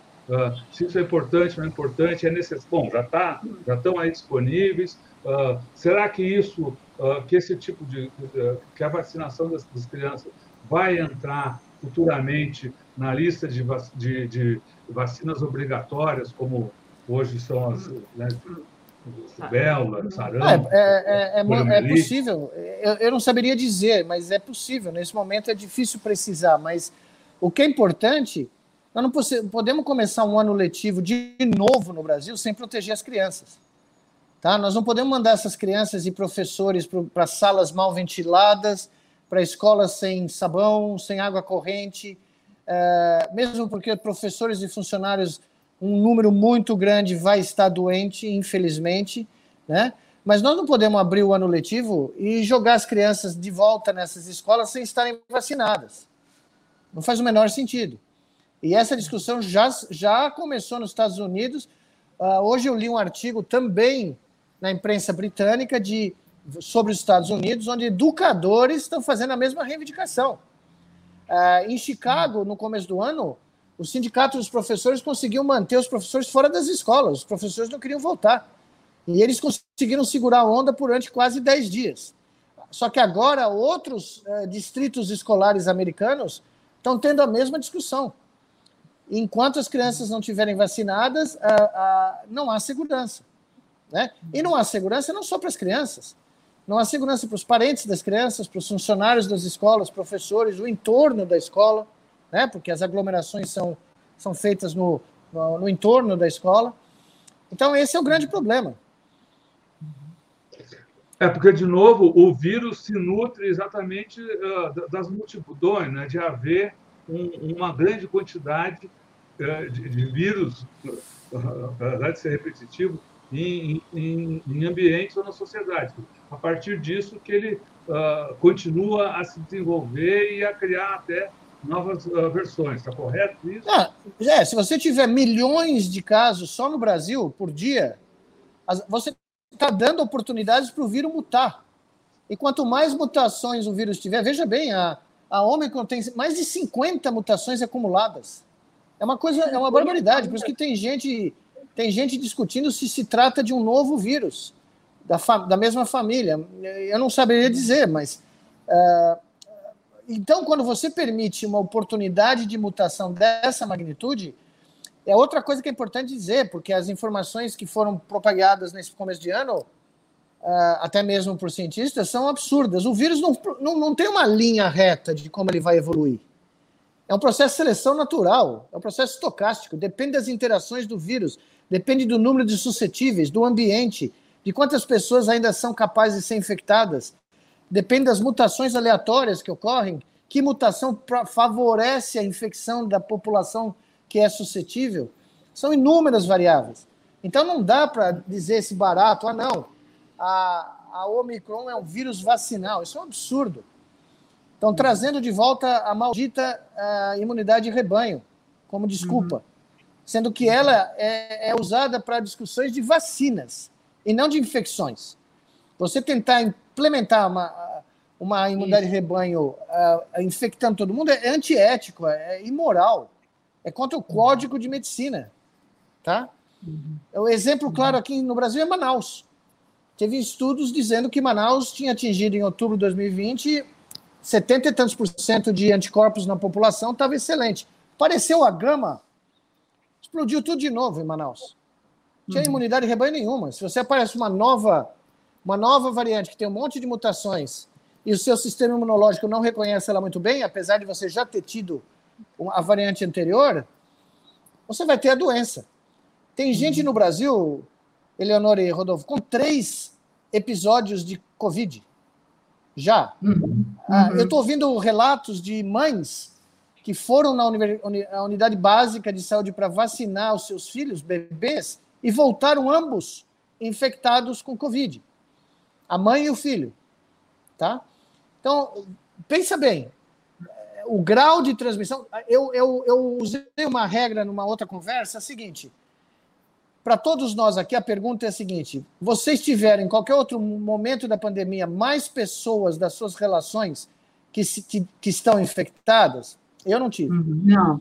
se isso é importante, não é importante, é necessário. Bom, já tá, já estão aí disponíveis. Será que isso, que esse tipo de, que a vacinação das, das, crianças vai entrar futuramente na lista de, de, de vacinas obrigatórias, como hoje são as né, rubéola, sarampo? É, é, é, é, é possível. Eu, eu não saberia dizer, mas é possível. Nesse momento é difícil precisar, mas o que é importante nós não podemos começar um ano letivo de novo no Brasil sem proteger as crianças. Tá? Nós não podemos mandar essas crianças e professores para salas mal ventiladas, para escolas sem sabão, sem água corrente, é, mesmo porque professores e funcionários, um número muito grande vai estar doente, infelizmente, né? Mas nós não podemos abrir o ano letivo e jogar as crianças de volta nessas escolas sem estarem vacinadas. Não faz o menor sentido. E essa discussão já, já começou nos Estados Unidos. Uh, hoje eu li um artigo também na imprensa britânica de, sobre os Estados Unidos, onde educadores estão fazendo a mesma reivindicação. Uh, em Chicago, no começo do ano, o sindicato dos professores conseguiu manter os professores fora das escolas. Os professores não queriam voltar. E eles conseguiram segurar a onda durante quase 10 dias. Só que agora outros uh, distritos escolares americanos estão tendo a mesma discussão enquanto as crianças não estiverem vacinadas, ah, não há segurança. Né? E não há segurança não só para as crianças, não há segurança para os parentes das crianças, para os funcionários das escolas, professores, o entorno da escola, né? porque as aglomerações são, são feitas no, no, no entorno da escola. Então, esse é o grande problema. É porque, de novo, o vírus se nutre exatamente uh, das multidões, né? de haver um, uma grande quantidade é, de, de vírus, apesar de ser repetitivo, em, em, em, ambientes ou na sociedade. A partir disso que ele uh, continua a se desenvolver e a criar até novas uh, versões, está correto isso? Ah, é, se você tiver milhões de casos só no Brasil por dia, você está dando oportunidades para o vírus mutar. E quanto mais mutações o vírus tiver, veja bem, a, a Omicron tem mais de 50 mutações acumuladas. É uma coisa, é uma barbaridade. Por isso que tem gente, tem gente discutindo se se trata de um novo vírus da, da mesma família. Eu não saberia dizer, mas uh, então quando você permite uma oportunidade de mutação dessa magnitude, é outra coisa que é importante dizer, porque as informações que foram propagadas nesse começo de ano, uh, até mesmo por cientistas, são absurdas. O vírus não, não, não tem uma linha reta de como ele vai evoluir. É um processo de seleção natural, é um processo estocástico, depende das interações do vírus, depende do número de suscetíveis, do ambiente, de quantas pessoas ainda são capazes de ser infectadas, depende das mutações aleatórias que ocorrem, que mutação favorece a infecção da população que é suscetível. São inúmeras variáveis. Então não dá para dizer esse barato, ah não, a, a Omicron é um vírus vacinal. Isso é um absurdo. Estão trazendo de volta a maldita uh, imunidade de rebanho como desculpa, uhum. sendo que ela é, é usada para discussões de vacinas e não de infecções. Você tentar implementar uma, uma imunidade de rebanho uh, infectando todo mundo é antiético, é imoral, é contra o código de medicina. Tá? Uhum. O exemplo claro aqui no Brasil é Manaus. Teve estudos dizendo que Manaus tinha atingido em outubro de 2020 70 e tantos por cento de anticorpos na população estava excelente. Apareceu a gama, explodiu tudo de novo em Manaus. Não tinha uhum. imunidade de rebanho nenhuma. Se você aparece uma nova, uma nova variante que tem um monte de mutações e o seu sistema imunológico não reconhece ela muito bem, apesar de você já ter tido a variante anterior, você vai ter a doença. Tem gente no Brasil, Eleonora e Rodolfo, com três episódios de Covid. Já. Uhum. Ah, eu estou ouvindo relatos de mães que foram na unidade básica de saúde para vacinar os seus filhos, bebês, e voltaram ambos infectados com Covid. A mãe e o filho. Tá? Então, pensa bem, o grau de transmissão. Eu, eu, eu usei uma regra numa outra conversa, é a seguinte. Para todos nós aqui, a pergunta é a seguinte: vocês tiveram, em qualquer outro momento da pandemia, mais pessoas das suas relações que, se, que, que estão infectadas? Eu não tive. Uhum.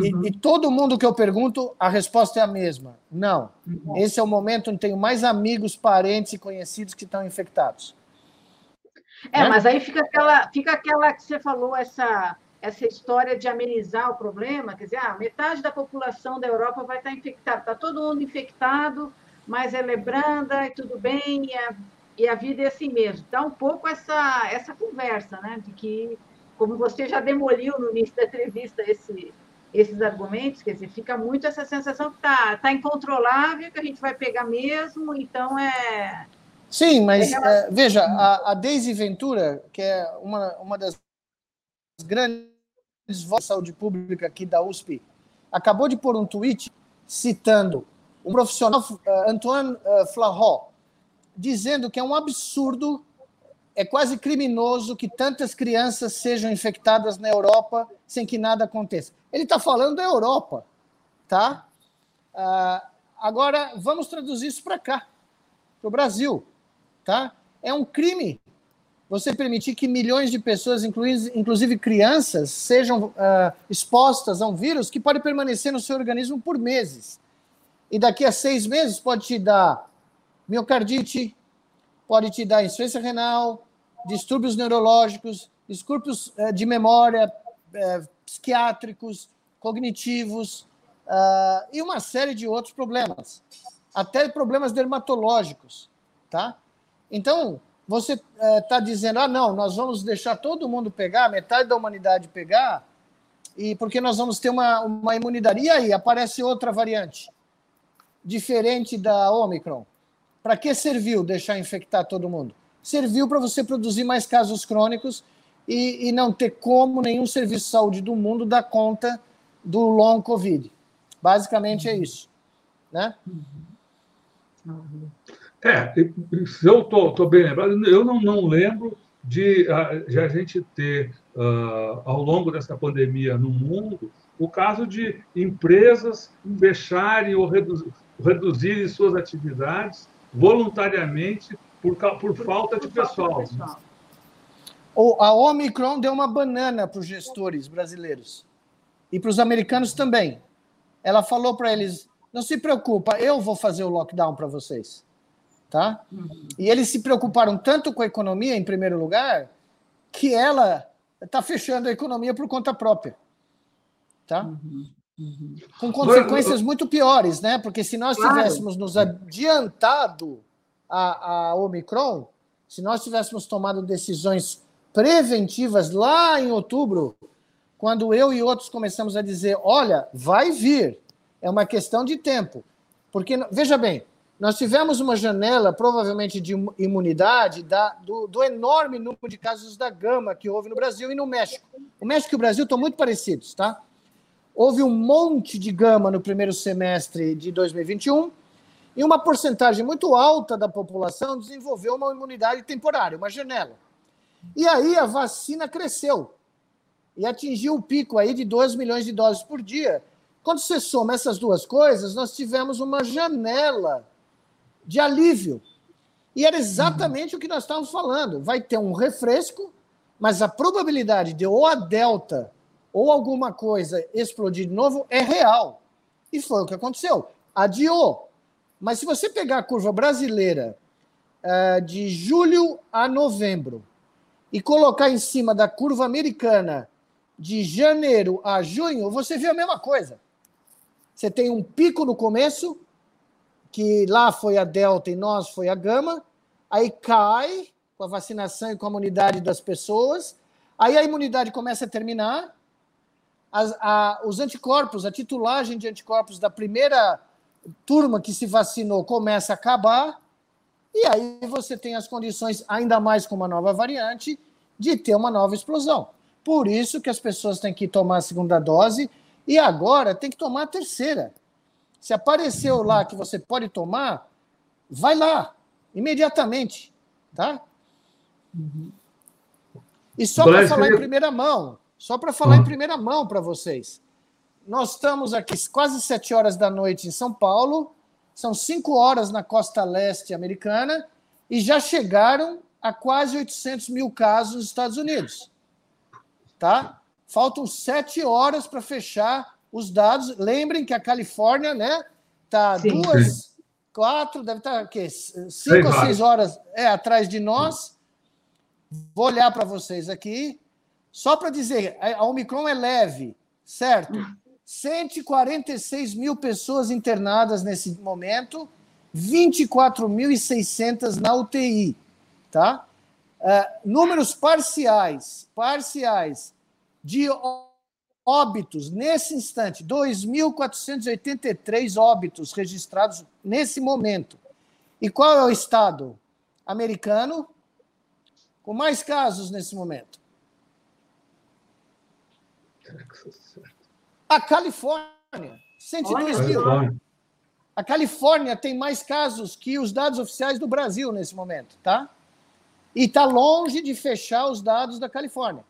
E, e, todo mundo que eu pergunto, a resposta é a mesma: não. Uhum. Esse é o momento onde tenho mais amigos, parentes e conhecidos que estão infectados. É, né? mas aí fica aquela, fica aquela que você falou, essa, essa história de amenizar o problema, quer dizer, ah, metade da população da Europa vai estar infectada, está todo mundo infectado, mas ela é branda e tudo bem, e a, e a vida é assim mesmo. Dá um pouco essa, essa conversa, né, de que, como você já demoliu no início da entrevista esse, esses argumentos, quer dizer, fica muito essa sensação que está tá incontrolável, que a gente vai pegar mesmo, então é Sim, mas é, veja, a, a Daisy Ventura, que é uma, uma das grandes vozes de saúde pública aqui da USP, acabou de pôr um tweet citando um profissional, uh, Antoine uh, Flahot, dizendo que é um absurdo, é quase criminoso que tantas crianças sejam infectadas na Europa sem que nada aconteça. Ele está falando da Europa, tá? Uh, agora, vamos traduzir isso para cá, para o Brasil tá? É um crime você permitir que milhões de pessoas, inclusive crianças, sejam uh, expostas a um vírus que pode permanecer no seu organismo por meses. E daqui a seis meses pode te dar miocardite, pode te dar insuficiência renal, distúrbios neurológicos, distúrbios uh, de memória, uh, psiquiátricos, cognitivos uh, e uma série de outros problemas, até problemas dermatológicos, tá? Então, você está eh, dizendo, ah, não, nós vamos deixar todo mundo pegar, metade da humanidade pegar, e porque nós vamos ter uma, uma imunidade. E aí, aparece outra variante, diferente da Omicron. Para que serviu deixar infectar todo mundo? Serviu para você produzir mais casos crônicos e, e não ter como nenhum serviço de saúde do mundo dar conta do long COVID. Basicamente é isso. Né? Uhum. É, se eu estou bem lembrado, eu não, não lembro de, de, a gente ter, uh, ao longo dessa pandemia no mundo, o caso de empresas fecharem ou reduzir, reduzirem suas atividades voluntariamente por, por, por falta de pessoal. pessoal. A Omicron deu uma banana para os gestores brasileiros e para os americanos também. Ela falou para eles: não se preocupa, eu vou fazer o lockdown para vocês. Tá? Uhum. E eles se preocuparam tanto com a economia, em primeiro lugar, que ela está fechando a economia por conta própria. Tá? Uhum. Uhum. Com consequências muito piores, né? Porque se nós tivéssemos nos adiantado a, a Omicron, se nós tivéssemos tomado decisões preventivas lá em outubro, quando eu e outros começamos a dizer: olha, vai vir, é uma questão de tempo. Porque, veja bem, nós tivemos uma janela, provavelmente, de imunidade da, do, do, enorme número de casos da gama que houve no Brasil e no México. O México e o Brasil estão muito parecidos, tá? Houve um monte de gama no primeiro semestre de 2021 e uma porcentagem muito alta da população desenvolveu uma imunidade temporária, uma janela. E aí a vacina cresceu e atingiu o pico aí de 2 milhões de doses por dia. Quando você soma essas duas coisas, nós tivemos uma janela de alívio. E era exatamente uhum. o que nós estávamos falando. Vai ter um refresco, mas a probabilidade de ou a Delta ou alguma coisa explodir de novo é real. E foi o que aconteceu. Adiou. Mas se você pegar a curva brasileira uh, de julho a novembro e colocar em cima da curva americana de janeiro a junho, você vê a mesma coisa. Você tem um pico no começo, que lá foi a delta e nós foi a gama, aí cai com a vacinação e com a imunidade das pessoas, aí a imunidade começa a terminar, as, a, os anticorpos, a titulagem de anticorpos da primeira turma que se vacinou começa a acabar, e aí você tem as condições, ainda mais com uma nova variante, de ter uma nova explosão. Por isso que as pessoas têm que tomar a segunda dose e agora tem que tomar a terceira. Se apareceu lá que você pode tomar, vai lá, imediatamente, tá? E só para falar em primeira mão, só para falar em ah. primeira mão para vocês. Nós estamos aqui quase sete horas da noite em São Paulo, são cinco horas na costa leste americana e já chegaram a quase 800 mil casos nos Estados Unidos. Tá? Faltam sete horas para fechar os dados. Lembrem que a Califórnia, né, tá Sim. duas, quatro, deve estar tá, o quê? cinco ou seis horas é atrás de nós. Vou olhar para vocês aqui, só para dizer, a Omicron é leve, certo? 146 mil pessoas internadas nesse momento, 24.600 na UTI, tá? Uh, números parciais, parciais de óbitos nesse instante, 2.483 óbitos registrados nesse momento. E qual é o estado americano com mais casos nesse momento? A Califórnia, 102 mil. A Califórnia tem mais casos que os dados oficiais do Brasil nesse momento, tá? E está longe de fechar os dados da Califórnia.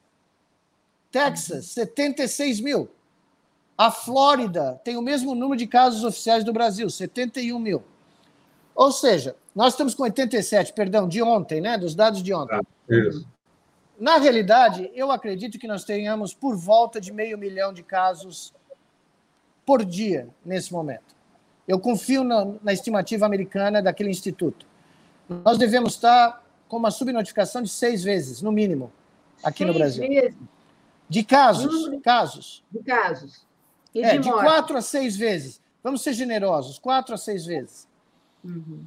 Texas, 76 mil. A Flórida tem o mesmo número de casos oficiais do Brasil, 71 mil. Ou seja, nós estamos com 87, perdão, de ontem, né? Dos dados de ontem. Ah, isso. Na realidade, eu acredito que nós tenhamos por volta de meio milhão de casos por dia nesse momento. Eu confio na, na estimativa americana daquele instituto. Nós devemos estar com uma subnotificação de seis vezes, no mínimo, aqui seis no Brasil. Vezes. De casos, hum, casos. De casos. E é, de, de quatro a seis vezes. Vamos ser generosos, quatro a seis vezes. Uhum.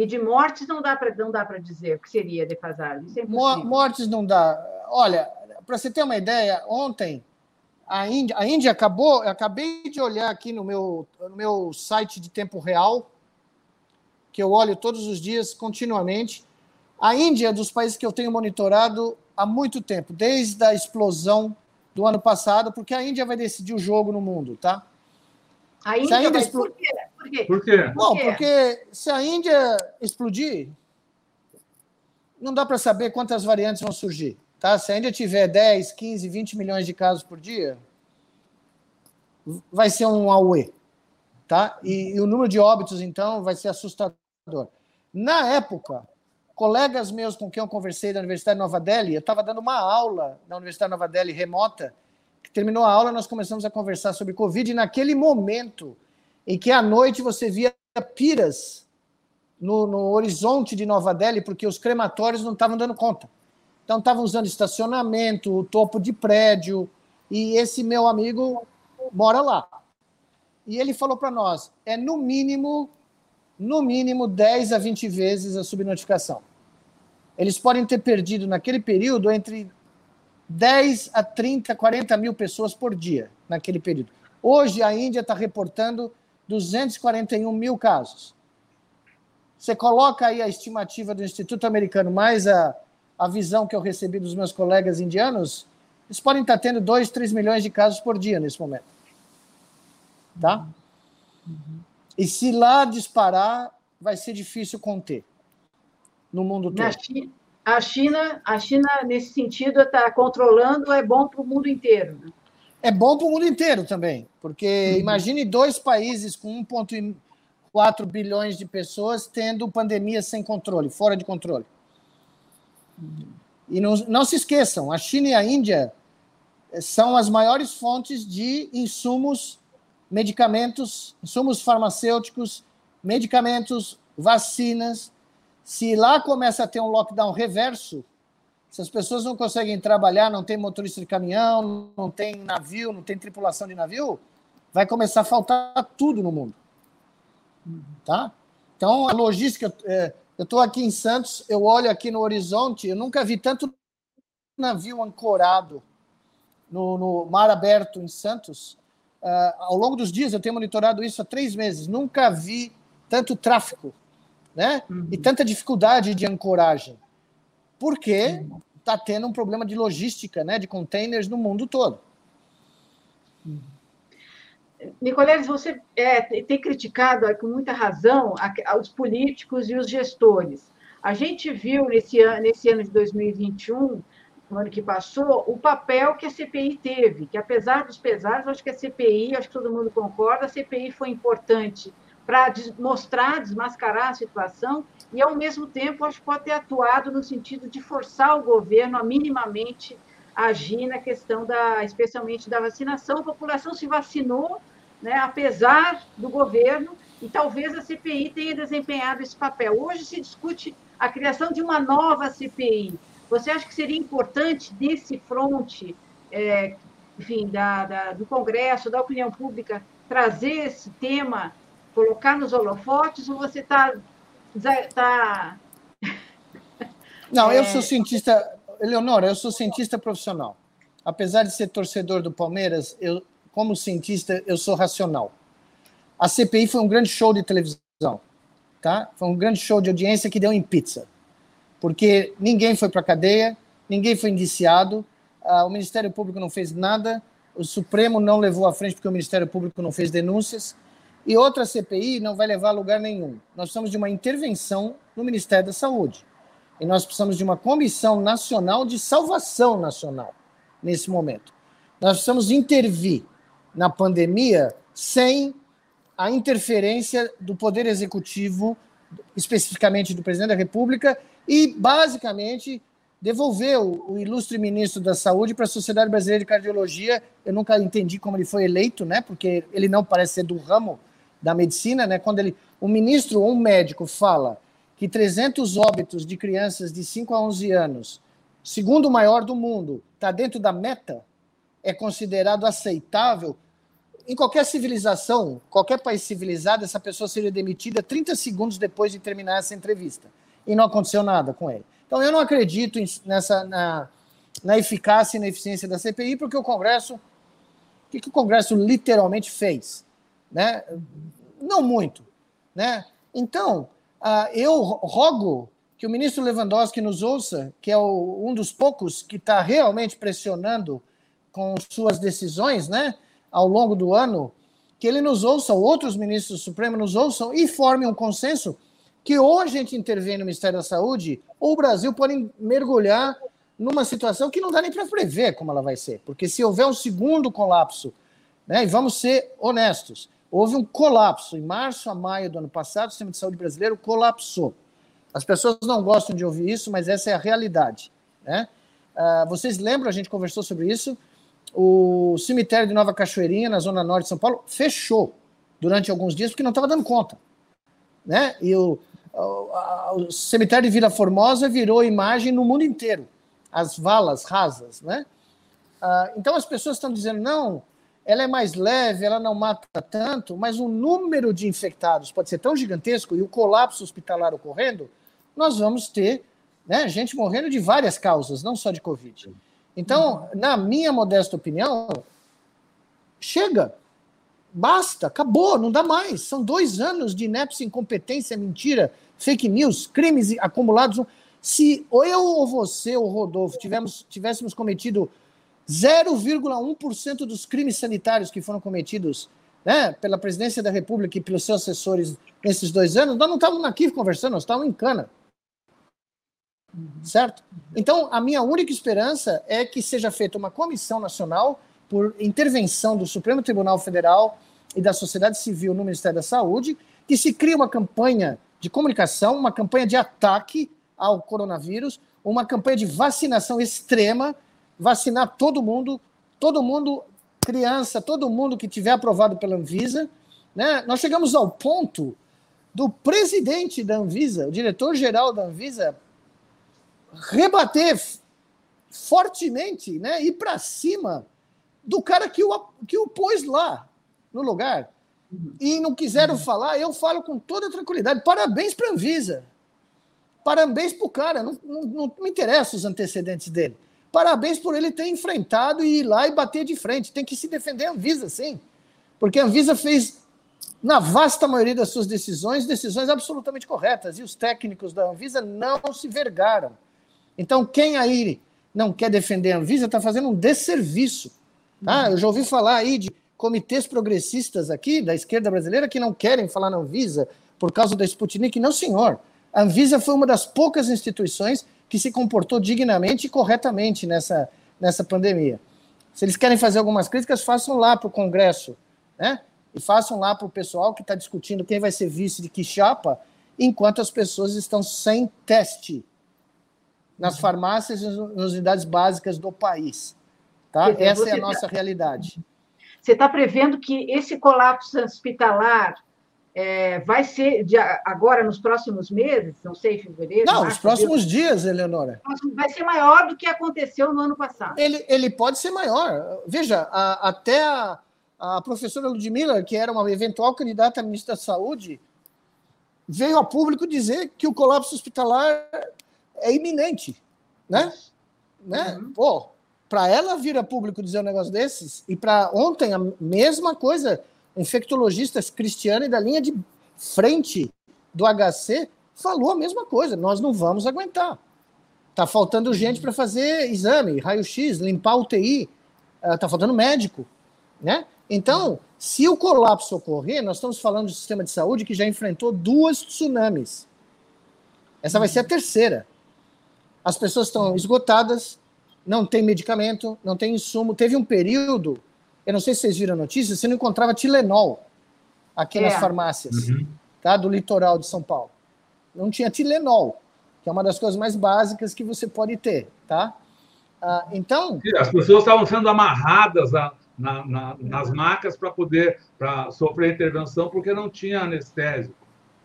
E de mortes não dá para não dá para dizer o que seria defasado. É mortes não dá. Olha, para você ter uma ideia, ontem a Índia, a Índia acabou, eu acabei de olhar aqui no meu, no meu site de tempo real, que eu olho todos os dias, continuamente. A Índia é dos países que eu tenho monitorado há muito tempo, desde a explosão do ano passado, porque a Índia vai decidir o jogo no mundo, tá? A Índia, a Índia vai... expl... por, quê? Por quê? Por quê? Bom, porque se a Índia explodir, não dá para saber quantas variantes vão surgir. Tá? Se a Índia tiver 10, 15, 20 milhões de casos por dia, vai ser um AUE. Tá? E, e o número de óbitos, então, vai ser assustador. Na época, colegas meus com quem eu conversei da Universidade de Nova Delhi, eu estava dando uma aula na Universidade de Nova Delhi remota, que terminou a aula, nós começamos a conversar sobre Covid, e naquele momento em que à noite você via piras no, no horizonte de Nova Delhi, porque os crematórios não estavam dando conta. Então, estavam usando estacionamento, o topo de prédio, e esse meu amigo mora lá. E ele falou para nós: é no mínimo, no mínimo 10 a 20 vezes a subnotificação. Eles podem ter perdido naquele período entre 10 a 30, 40 mil pessoas por dia, naquele período. Hoje a Índia está reportando 241 mil casos. Você coloca aí a estimativa do Instituto Americano mais a a visão que eu recebi dos meus colegas indianos, eles podem estar tendo 2, 3 milhões de casos por dia nesse momento. Tá? E se lá disparar, vai ser difícil conter no mundo todo. China, a China, a China nesse sentido, está controlando, é bom para o mundo inteiro. É bom para o mundo inteiro também, porque uhum. imagine dois países com 1,4 bilhões de pessoas tendo pandemia sem controle, fora de controle. E não, não se esqueçam, a China e a Índia são as maiores fontes de insumos, medicamentos, insumos farmacêuticos, medicamentos, vacinas. Se lá começa a ter um lockdown reverso, se as pessoas não conseguem trabalhar, não tem motorista de caminhão, não tem navio, não tem tripulação de navio, vai começar a faltar tudo no mundo. Tá? Então, a logística, é, eu estou aqui em Santos, eu olho aqui no horizonte, eu nunca vi tanto navio ancorado no, no mar aberto em Santos. Uh, ao longo dos dias, eu tenho monitorado isso há três meses, nunca vi tanto tráfego né? Uhum. e tanta dificuldade de ancoragem. Porque está tendo um problema de logística, né, de containers no mundo todo. Nicoleles, você é, tem criticado com muita razão os políticos e os gestores. A gente viu nesse ano, nesse ano de 2021, no ano que passou, o papel que a CPI teve, que apesar dos pesares, acho que a CPI, acho que todo mundo concorda, a CPI foi importante para mostrar, desmascarar a situação e, ao mesmo tempo, acho que pode ter atuado no sentido de forçar o governo a minimamente agir na questão da, especialmente da vacinação. A população se vacinou, né, apesar do governo, e talvez a CPI tenha desempenhado esse papel. Hoje se discute a criação de uma nova CPI. Você acha que seria importante desse fronte, é, enfim, da, da, do Congresso, da opinião pública, trazer esse tema colocar nos holofotes ou você está. Tá... Não, eu é. sou cientista. Eleonora, eu sou cientista profissional. Apesar de ser torcedor do Palmeiras, eu, como cientista, eu sou racional. A CPI foi um grande show de televisão, tá? Foi um grande show de audiência que deu em pizza, porque ninguém foi para a cadeia, ninguém foi indiciado, uh, o Ministério Público não fez nada, o Supremo não levou à frente porque o Ministério Público não fez denúncias. E outra CPI não vai levar a lugar nenhum. Nós precisamos de uma intervenção no Ministério da Saúde. E nós precisamos de uma comissão nacional de salvação nacional nesse momento. Nós precisamos intervir na pandemia sem a interferência do Poder Executivo, especificamente do Presidente da República, e, basicamente, devolver o, ilustre ministro da Saúde para a Sociedade Brasileira de Cardiologia. Eu nunca entendi como ele foi eleito, né? porque ele não parece ser do ramo da medicina, né, quando ele, um ministro ou um médico fala que 300 óbitos de crianças de 5 a 11 anos, segundo maior do mundo, está dentro da meta, é considerado aceitável. Em qualquer civilização, qualquer país civilizado, essa pessoa seria demitida 30 segundos depois de terminar essa entrevista. E não aconteceu nada com ele. Então, eu não acredito nessa, na, na eficácia e na eficiência da CPI, porque o Congresso. O que, que o Congresso literalmente fez? Né? Não muito, né? Então, uh, eu rogo que o ministro Lewandowski nos ouça, que é um dos poucos que está realmente pressionando com suas decisões, né, ao longo do ano, que ele nos ouça, outros ministros do Supremo nos ouçam e formem um consenso que ou a gente intervém no Ministério da Saúde, ou o Brasil pode mergulhar numa situação que não dá nem para prever como ela vai ser. Porque se houver um segundo colapso, né, e vamos ser honestos, Houve um colapso. Em março a maio do ano passado, o sistema de saúde brasileiro colapsou. As pessoas não gostam de ouvir isso, mas essa é a realidade. Né? Uh, vocês lembram, a gente conversou sobre isso, o cemitério de Nova Cachoeirinha, na zona norte de São Paulo, fechou durante alguns dias porque não estava dando conta. Né? E o, o, o, cemitério de Vila Formosa virou imagem no mundo inteiro. As valas rasas. Né? Uh, então as pessoas estão dizendo, não, ela é mais leve, ela não mata tanto, mas o número de infectados pode ser tão gigantesco e o colapso hospitalar ocorrendo, nós vamos ter né, gente morrendo de várias causas, não só de Covid. Então, na minha modesta opinião, chega, basta, acabou, não dá mais. São dois anos de inépcia, incompetência, mentira, fake news, crimes acumulados. Se eu ou você ou Rodolfo tivemos, tivéssemos cometido 0,1% dos crimes sanitários que foram cometidos né, pela presidência da República e pelos seus assessores nesses dois anos, nós não estávamos aqui conversando, nós estávamos em cana. Certo? Então, a minha única esperança é que seja feita uma comissão nacional por intervenção do Supremo Tribunal Federal e da sociedade civil no Ministério da Saúde, que se crie uma campanha de comunicação, uma campanha de ataque ao coronavírus, uma campanha de vacinação extrema vacinar todo mundo, todo mundo, criança, todo mundo que tiver aprovado pela Anvisa. Né? Nós chegamos ao ponto do presidente da Anvisa, o diretor-geral da Anvisa, rebater fortemente, né, ir para cima do cara que o, que o pôs lá no lugar. E não quiseram uhum. falar, eu falo com toda tranquilidade. Parabéns para a Anvisa. Parabéns para o cara. Não, não, não me interessa os antecedentes dele. Parabéns por ele ter enfrentado e ir lá e bater de frente. Tem que se defender a Anvisa, sim. Porque a Anvisa fez, na vasta maioria das suas decisões, decisões absolutamente corretas. E os técnicos da Anvisa não se vergaram. Então, quem aí não quer defender a Anvisa está fazendo um desserviço. Tá? Eu já ouvi falar aí de comitês progressistas aqui, da esquerda brasileira, que não querem falar na Anvisa por causa da Sputnik. Não, senhor. A Anvisa foi uma das poucas instituições que se comportou dignamente e corretamente nessa, nessa pandemia. Se eles querem fazer algumas críticas, façam lá para o Congresso, né? E façam lá para o pessoal que está discutindo quem vai ser vice de que chapa, enquanto as pessoas estão sem teste nas uhum. farmácias e nas unidades básicas do país. Tá? Essa é a tá nossa realidade. Você está prevendo que esse colapso hospitalar é, vai ser de agora nos próximos meses, não sei, fevereiro? Não, nos próximos dias, Eleonora. Vai ser maior do que aconteceu no ano passado. Ele, ele pode ser maior. Veja, a, até a, a professora Ludmilla, que era uma eventual candidata a ministra da Saúde, veio a público dizer que o colapso hospitalar é iminente, né? né? Uhum. Pô, para ela vir a público dizer um negócio desses, e para ontem a mesma coisa, infectologistas cristianos da linha de frente do HC falou a mesma coisa, nós não vamos aguentar. Tá faltando gente para fazer exame, raio-x, limpar UTI, uh, tá faltando médico, né? Então, se o colapso ocorrer, nós estamos falando de sistema de saúde que já enfrentou duas tsunamis. Essa vai ser a terceira. As pessoas estão esgotadas, não tem medicamento, não tem insumo. Teve um período, eu não sei se vocês viram a notícia, você não encontrava Tilenol aqui é. nas farmácias, uhum. tá? Do litoral de São Paulo. Não tinha Tilenol, que é uma das coisas mais básicas que você pode ter, tá? Ah, então. As pessoas estavam sendo amarradas a, na, na, nas macas para poder pra sofrer intervenção porque não tinha anestésico.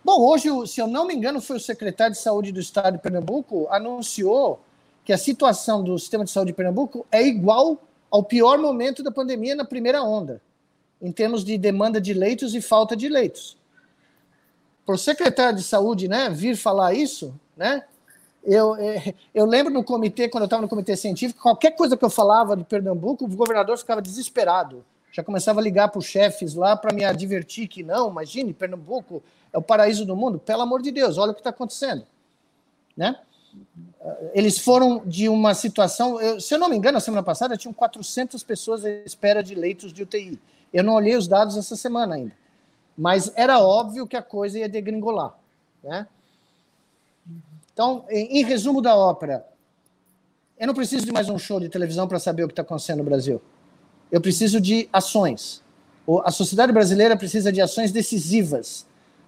Bom, hoje, se eu não me engano, foi o secretário de Saúde do Estado de Pernambuco anunciou que a situação do sistema de saúde de Pernambuco é igual ao pior momento da pandemia na primeira onda, em termos de demanda de leitos e falta de leitos. Por o secretário de Saúde né, vir falar isso, né, eu, é, eu lembro no comitê, quando eu estava no comitê científico, qualquer coisa que eu falava de Pernambuco, o governador ficava desesperado. Já começava a ligar para os chefes lá para me advertir que não, imagine, Pernambuco é o paraíso do mundo. Pelo amor de Deus, olha o que está acontecendo. Né? Eles foram de uma situação, eu, se eu não me engano, na semana passada tinham 400 pessoas à espera de leitos de UTI. Eu não olhei os dados essa semana ainda, mas era óbvio que a coisa ia degringolar. Né? Então, em, em resumo da ópera, eu não preciso de mais um show de televisão para saber o que está acontecendo no Brasil. Eu preciso de ações. A sociedade brasileira precisa de ações decisivas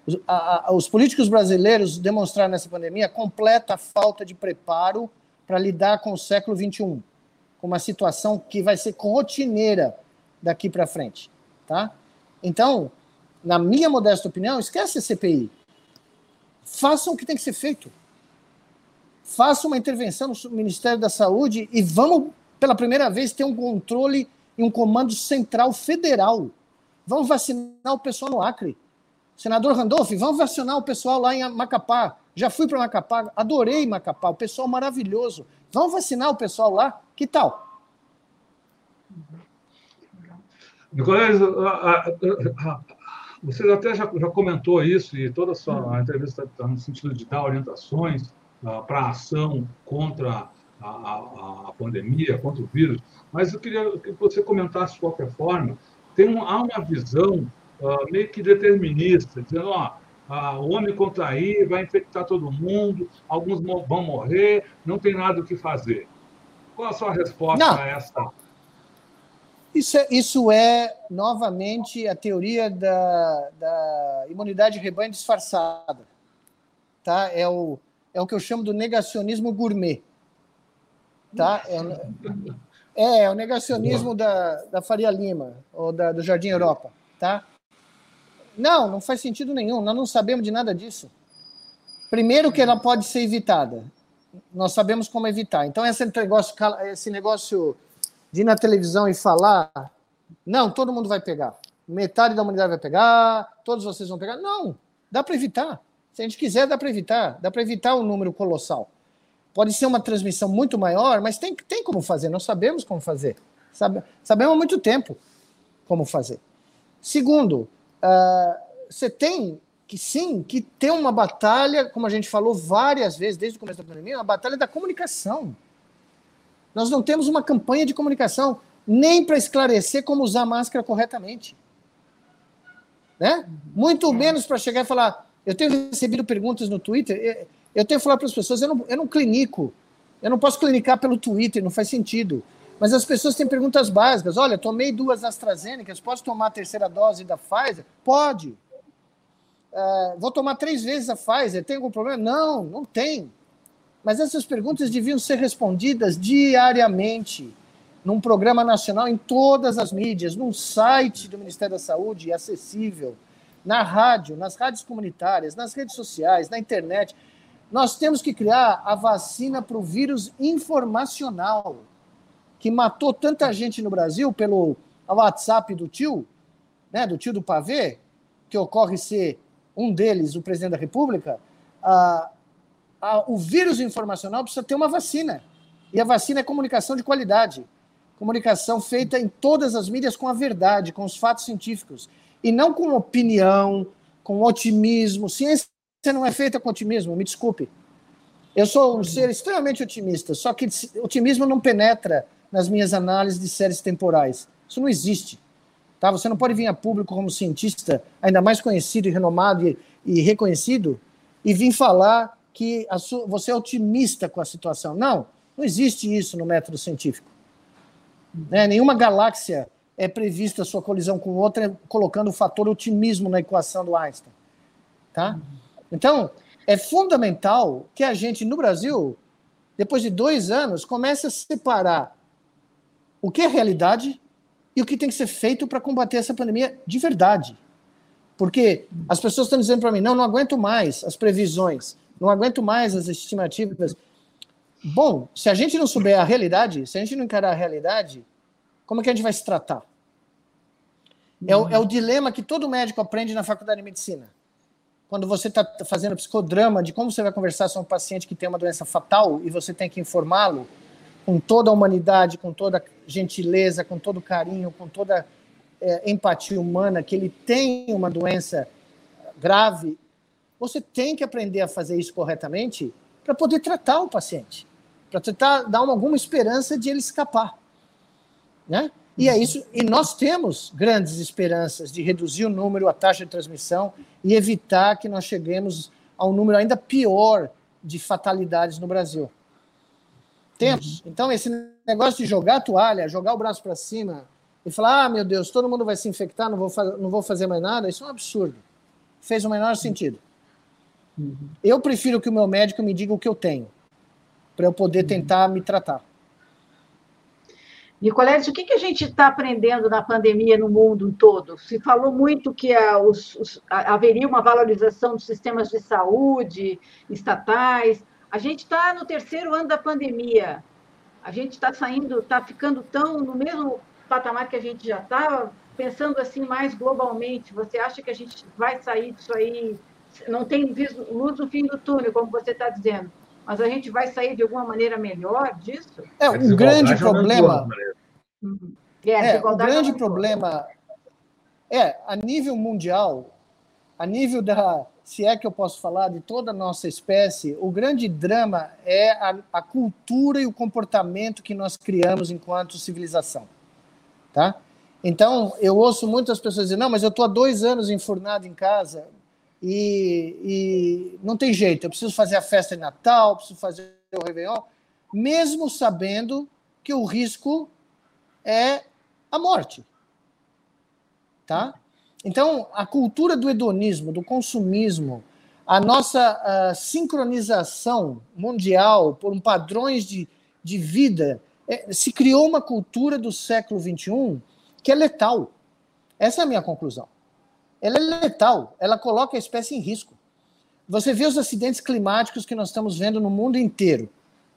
os, a, a, os políticos brasileiros demonstraram nessa pandemia completa falta de preparo para lidar com o século XXI, com uma situação que vai ser rotineira daqui para frente. Tá? Então, na minha modesta opinião, esquece a CPI. Façam o que tem que ser feito. Façam uma intervenção no Ministério da Saúde e vamos, pela primeira vez, ter um controle e um comando central federal. Vamos vacinar o pessoal no Acre. Senador Randolph, vamos vacinar o pessoal lá em Macapá. Já fui para Macapá, adorei Macapá, o pessoal maravilhoso. Vamos vacinar o pessoal lá? Que tal? Nicolás, você até já, já, comentou isso e toda a sua entrevista está no sentido de dar orientações uh, para a ação contra a, a, a, pandemia, contra o vírus, mas eu queria que você comentasse de qualquer forma. Tem um, há uma visão uh, meio que determinista, dizendo, ó, ah, o homem contrair vai infectar todo mundo, alguns vão morrer, não tem nada o que fazer. Qual a sua resposta não. a essa? Isso é, isso é, novamente, a teoria da, da imunidade rebanho disfarçada. Tá? É, o, é o que eu chamo do negacionismo gourmet. Tá? É, é, é o negacionismo da, da Faria Lima, ou da, do Jardim Europa. Tá? Não, não faz sentido nenhum. Nós não sabemos de nada disso. Primeiro que ela pode ser evitada. Nós sabemos como evitar. Então, esse negócio, esse negócio de ir na televisão e falar, não, todo mundo vai pegar. Metade da humanidade vai pegar, todos vocês vão pegar. Não, dá para evitar. Se a gente quiser, dá para evitar. Dá para evitar um número colossal. Pode ser uma transmissão muito maior, mas tem, tem como fazer. Nós sabemos como fazer. Sabe, sabemos há muito tempo como fazer. Segundo, uh, você tem que sim, que ter uma batalha, como a gente falou várias vezes desde o começo da pandemia, uma batalha da comunicação. Nós não temos uma campanha de comunicação nem para esclarecer como usar máscara corretamente. Né? Muito menos para chegar e falar. Eu tenho recebido perguntas no Twitter, eu tenho que falar para as pessoas, eu não, eu não clinico, eu não posso clinicar pelo Twitter, não faz sentido. Mas as pessoas têm perguntas básicas. Olha, tomei duas AstraZeneca, posso tomar a terceira dose da Pfizer? Pode. Uh, vou tomar três vezes a Pfizer, tem algum problema? Não, não tem. Mas essas perguntas deviam ser respondidas diariamente, num programa nacional, em todas as mídias, num site do Ministério da Saúde, acessível, na rádio, nas rádios comunitárias, nas redes sociais, na internet. Nós temos que criar a vacina para o vírus informacional que matou tanta gente no Brasil pelo WhatsApp do tio, né, do tio do pavê, que ocorre ser um deles o presidente da República, a, a, o vírus informacional precisa ter uma vacina. E a vacina é comunicação de qualidade. Comunicação feita em todas as mídias com a verdade, com os fatos científicos. E não com opinião, com otimismo. Ciência não é feita com otimismo, me desculpe. Eu sou um ser extremamente otimista, só que otimismo não penetra nas minhas análises de séries temporais. Isso não existe. Tá? Você não pode vir a público como cientista, ainda mais conhecido e renomado e, e reconhecido, e vir falar que sua, você é otimista com a situação. Não, não existe isso no método científico. Né? Nenhuma galáxia é prevista sua colisão com outra, colocando o fator otimismo na equação do Einstein. Tá? Então, é fundamental que a gente, no Brasil, depois de dois anos, comece a separar o que é realidade e o que tem que ser feito para combater essa pandemia de verdade. Porque as pessoas estão dizendo para mim: não, não aguento mais as previsões, não aguento mais as estimativas. Bom, se a gente não souber a realidade, se a gente não encarar a realidade, como é que a gente vai se tratar? É o, é o dilema que todo médico aprende na faculdade de medicina. Quando você está fazendo psicodrama de como você vai conversar com um paciente que tem uma doença fatal e você tem que informá-lo, com toda a humanidade, com toda a gentileza, com todo carinho, com toda é, empatia humana, que ele tem uma doença grave, você tem que aprender a fazer isso corretamente para poder tratar o paciente, para tentar dar uma, alguma esperança de ele escapar, né? E é isso. E nós temos grandes esperanças de reduzir o número, a taxa de transmissão e evitar que nós cheguemos a um número ainda pior de fatalidades no Brasil. Temos. Uhum. Então, esse negócio de jogar a toalha, jogar o braço para cima e falar: ah, meu Deus, todo mundo vai se infectar, não vou, não vou fazer mais nada, isso é um absurdo. Fez o menor sentido. Uhum. Eu prefiro que o meu médico me diga o que eu tenho, para eu poder uhum. tentar me tratar. Nicoletes, o que, que a gente está aprendendo na pandemia no mundo todo? Se falou muito que a, os, os, a, haveria uma valorização dos sistemas de saúde estatais, a gente está no terceiro ano da pandemia. A gente está saindo, está ficando tão no mesmo patamar que a gente já estava, pensando assim mais globalmente. Você acha que a gente vai sair disso aí? Não tem luz no fim do túnel, como você está dizendo, mas a gente vai sair de alguma maneira melhor disso? É, um grande problema. Uhum. É, é, o grande problema é, a nível mundial, a nível da, se é que eu posso falar de toda a nossa espécie, o grande drama é a, a cultura e o comportamento que nós criamos enquanto civilização. Tá? Então, eu ouço muitas pessoas dizer, não, mas eu estou há dois anos enfurnado em casa e, e, não tem jeito, eu preciso fazer a festa de Natal, preciso fazer o Réveillon, mesmo sabendo que o risco é a morte. Tá? Então, a cultura do hedonismo, do consumismo, a nossa uh, sincronização mundial por padrões de, de vida, é, se criou uma cultura do século XXI que é letal. Essa é a minha conclusão. Ela é letal, ela coloca a espécie em risco. Você vê os acidentes climáticos que nós estamos vendo no mundo inteiro.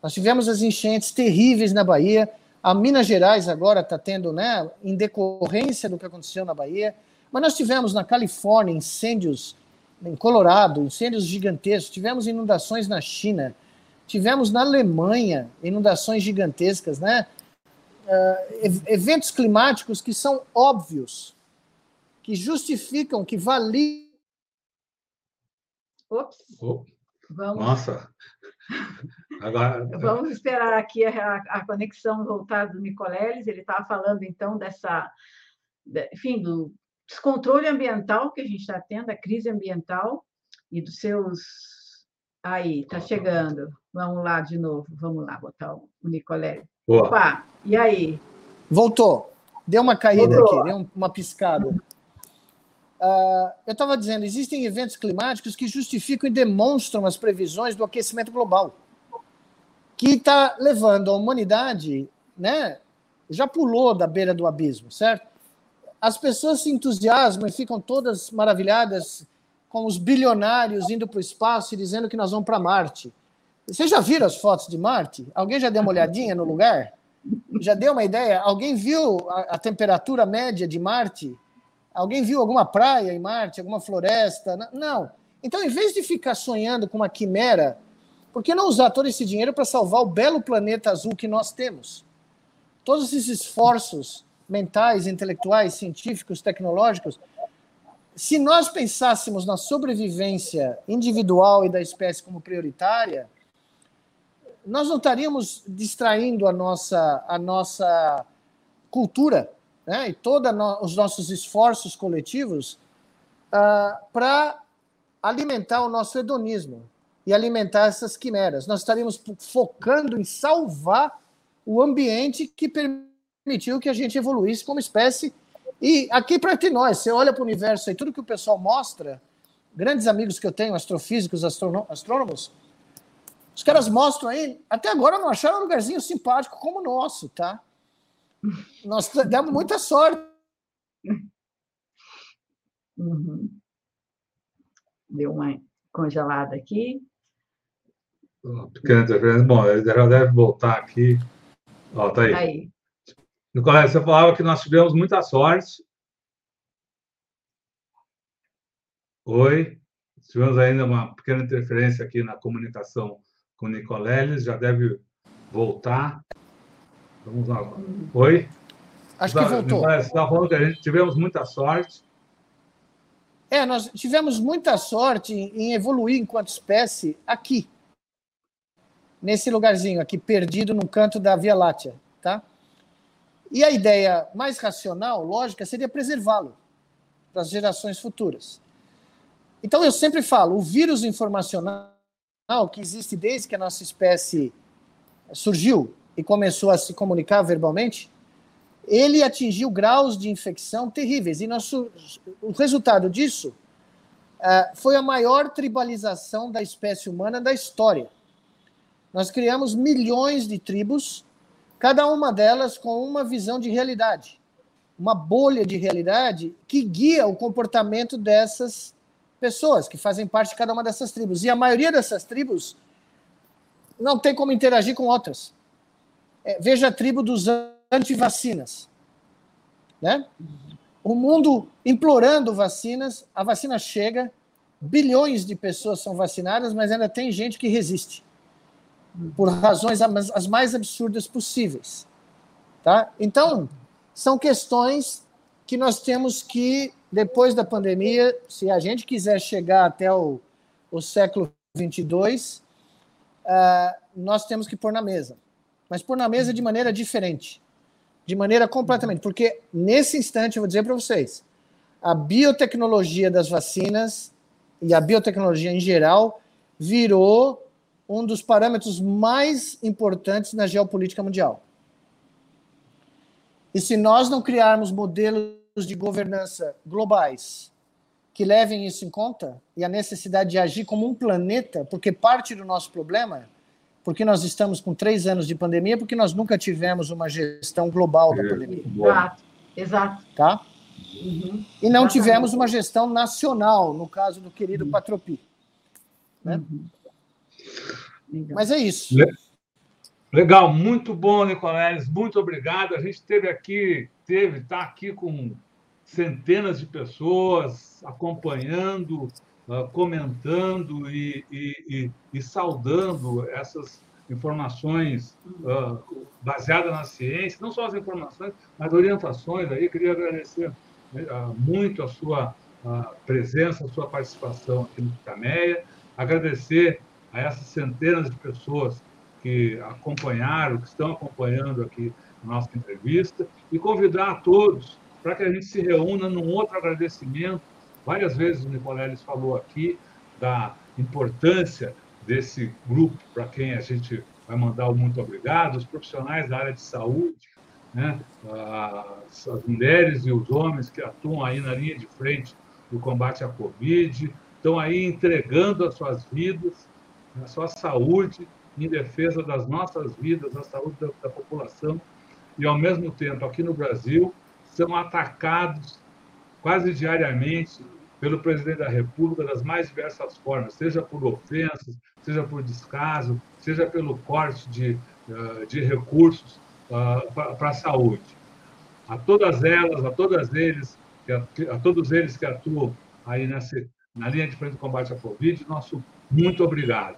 Nós tivemos as enchentes terríveis na Bahia, a Minas Gerais agora está tendo, né, em decorrência do que aconteceu na Bahia, mas nós tivemos na Califórnia incêndios, em Colorado, incêndios gigantescos, tivemos inundações na China, tivemos na Alemanha inundações gigantescas, né? Uh, eventos climáticos que são óbvios, que justificam, que validam. Ops. Oh. Vamos. Nossa! Agora... Vamos esperar aqui a, a conexão voltar do Nicoleles. Ele estava falando, então, dessa, enfim, do descontrole ambiental que a gente está tendo, a crise ambiental e dos seus. Aí, está chegando. Vamos lá de novo. Vamos lá botar o Nicoleles. Opa, e aí? Voltou. Deu uma caída Voltou. aqui, deu uma piscada. Uh, eu estava dizendo, existem eventos climáticos que justificam e demonstram as previsões do aquecimento global que está levando a humanidade, né, já pulou da beira do abismo, certo? As pessoas se entusiasmam e ficam todas maravilhadas com os bilionários indo para o espaço e dizendo que nós vamos para Marte. Vocês já viram as fotos de Marte? Alguém já deu uma olhadinha no lugar? Já deu uma ideia? Alguém viu a, a temperatura média de Marte? Alguém viu alguma praia em Marte, alguma floresta? Não. Então, em vez de ficar sonhando com uma quimera por que não usar todo esse dinheiro para salvar o belo planeta azul que nós temos? Todos esses esforços mentais, intelectuais, científicos, tecnológicos, se nós pensássemos na sobrevivência individual e da espécie como prioritária, nós não estaríamos distraindo a nossa, a nossa cultura né, e todos no, os nossos esforços coletivos uh, para alimentar o nosso hedonismo e alimentar essas quimeras. Nós estaríamos focando em salvar o ambiente que permitiu que a gente evoluísse como espécie. E aqui para entre nós, você olha para o universo e tudo que o pessoal mostra, grandes amigos que eu tenho, astrofísicos, astrônomos, os caras mostram aí, até agora não acharam um lugarzinho simpático como o nosso, tá? Nós demos muita sorte. Uhum. Deu uma congelada aqui. Pequena interferência. Bom, ele já deve voltar aqui. Ó, tá aí. aí. Nicolai, você falava que nós tivemos muita sorte. Oi. Tivemos ainda uma pequena interferência aqui na comunicação com o Nicoleles, já deve voltar. Vamos lá. Oi? Acho que voltou. Você estava falando que a gente tivemos muita sorte. É, nós tivemos muita sorte em evoluir enquanto espécie aqui, nesse lugarzinho aqui, perdido no canto da Via Láctea, tá? E a ideia mais racional, lógica, seria preservá-lo para as gerações futuras. Então eu sempre falo, o vírus informacional que existe desde que a nossa espécie surgiu e começou a se comunicar verbalmente, ele atingiu graus de infecção terríveis. E nosso, o resultado disso uh, foi a maior tribalização da espécie humana da história. Nós criamos milhões de tribos, cada uma delas com uma visão de realidade, uma bolha de realidade que guia o comportamento dessas pessoas que fazem parte de cada uma dessas tribos. E a maioria dessas tribos não tem como interagir com outras. É, veja a tribo dos antivacinas. Né? O mundo implorando vacinas, a vacina chega, bilhões de pessoas são vacinadas, mas ainda tem gente que resiste por razões as mais absurdas possíveis. Tá? Então, são questões que nós temos que, depois da pandemia, se a gente quiser chegar até o, o século 22, uh, ah, nós temos que pôr na mesa. Mas pôr na mesa de maneira diferente. De maneira completamente. Porque, nesse instante, eu vou dizer para vocês, a biotecnologia das vacinas e a biotecnologia em geral virou um dos parâmetros mais importantes na geopolítica mundial. E se nós não criarmos modelos de governança globais que levem isso em conta e a necessidade de agir como um planeta, porque parte do nosso problema, porque nós estamos com três anos de pandemia, porque nós nunca tivemos uma gestão global da pandemia. Exato, exato. Tá? Uhum. E não tivemos uma gestão nacional, no caso do querido uhum. Patropi. Né? Uhum. Mas é isso. Legal, muito bom, Nicoleles, muito obrigado. A gente teve aqui, teve, está aqui com centenas de pessoas acompanhando, uh, comentando e, e, e, e, saudando essas informações uh, baseadas na ciência, não só as informações, mas orientações. Aí queria agradecer uh, muito a sua presença, a sua participação aqui no Cameia, agradecer a essas centenas de pessoas que acompanharam, que estão acompanhando aqui a nossa entrevista, e convidar a todos para que a gente se reúna num outro agradecimento. Várias vezes o Nicoleles falou aqui da importância desse grupo para quem a gente vai mandar o muito obrigado, os profissionais da área de saúde, né? as, as mulheres e os homens que atuam aí na linha de frente do combate à Covid, estão aí entregando as suas vidas, a sua saúde em defesa das nossas vidas, da saúde da, da população, e ao mesmo tempo, aqui no Brasil, são atacados quase diariamente pelo presidente da República das mais diversas formas, seja por ofensas, seja por descaso, seja pelo corte de, eh, de recursos uh, para a saúde. A todas elas, a todas eles, a, todos eles que atuam aí nessa, na linha de frente do combate à Covid, nosso muito obrigado.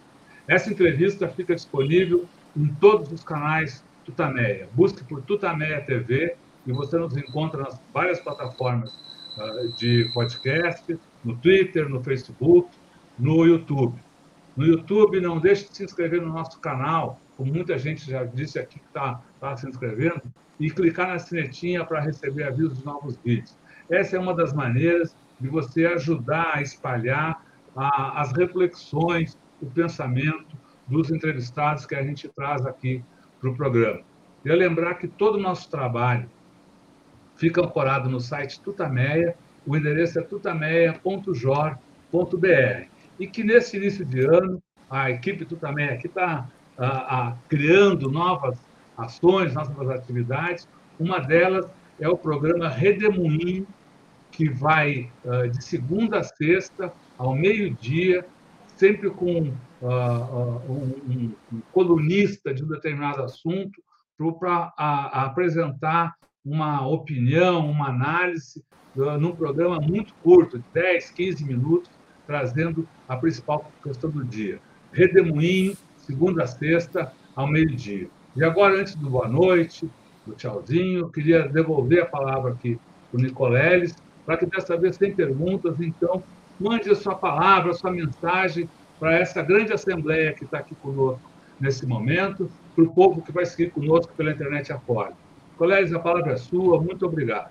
Essa entrevista fica disponível em todos os canais Tutameia. Busque por Tutameia TV e você nos encontra nas várias plataformas uh, de podcast, no Twitter, no Facebook, no YouTube. No YouTube, não deixe de se inscrever no nosso canal, como muita gente já disse aqui que está tá se inscrevendo, e clicar na sinetinha para receber avisos de novos vídeos. Essa é uma das maneiras de você ajudar a espalhar a, as reflexões, o pensamento dos entrevistados que a gente traz aqui para o programa. E lembrar que todo o nosso trabalho fica ancorado no site Tutameia, o endereço é tutameia.jor.br. E que nesse início de ano, a equipe Tutameia aqui está criando novas ações, novas atividades. Uma delas é o programa Redemoinho, que vai uh, de segunda a sexta, ao meio-dia, sempre com uh, uh, um, um, colunista de um determinado assunto, para apresentar uma opinião, uma análise, num programa muito curto, de 10, 15 minutos, trazendo a principal questão do dia. Redemoinho, segunda a sexta, ao meio-dia. E agora, antes do boa noite, do tchauzinho, queria devolver a palavra aqui para o Nicoleles, para que dessa vez tem perguntas, então mande a sua palavra, a sua mensagem para essa grande assembleia que está aqui conosco nesse momento, para o povo que vai seguir conosco pela internet afora. Colegas, a palavra é sua, muito obrigado.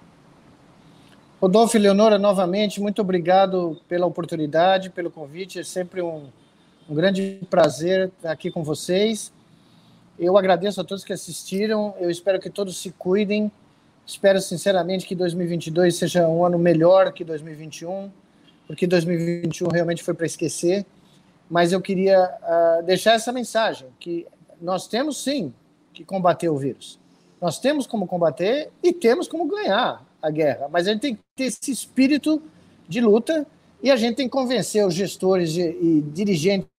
Rodolfo e Leonora, novamente, muito obrigado pela oportunidade, pelo convite, é sempre um, um grande prazer estar aqui com vocês. Eu agradeço a todos que assistiram, eu espero que todos se cuidem, Espero sinceramente que 2022 seja um ano melhor que 2021, porque 2021 realmente foi para esquecer. Mas eu queria uh, deixar essa mensagem que nós temos sim que combater o vírus. Nós temos como combater e temos como ganhar a guerra, mas a gente tem que ter esse espírito de luta e a gente tem que convencer os gestores e dirigentes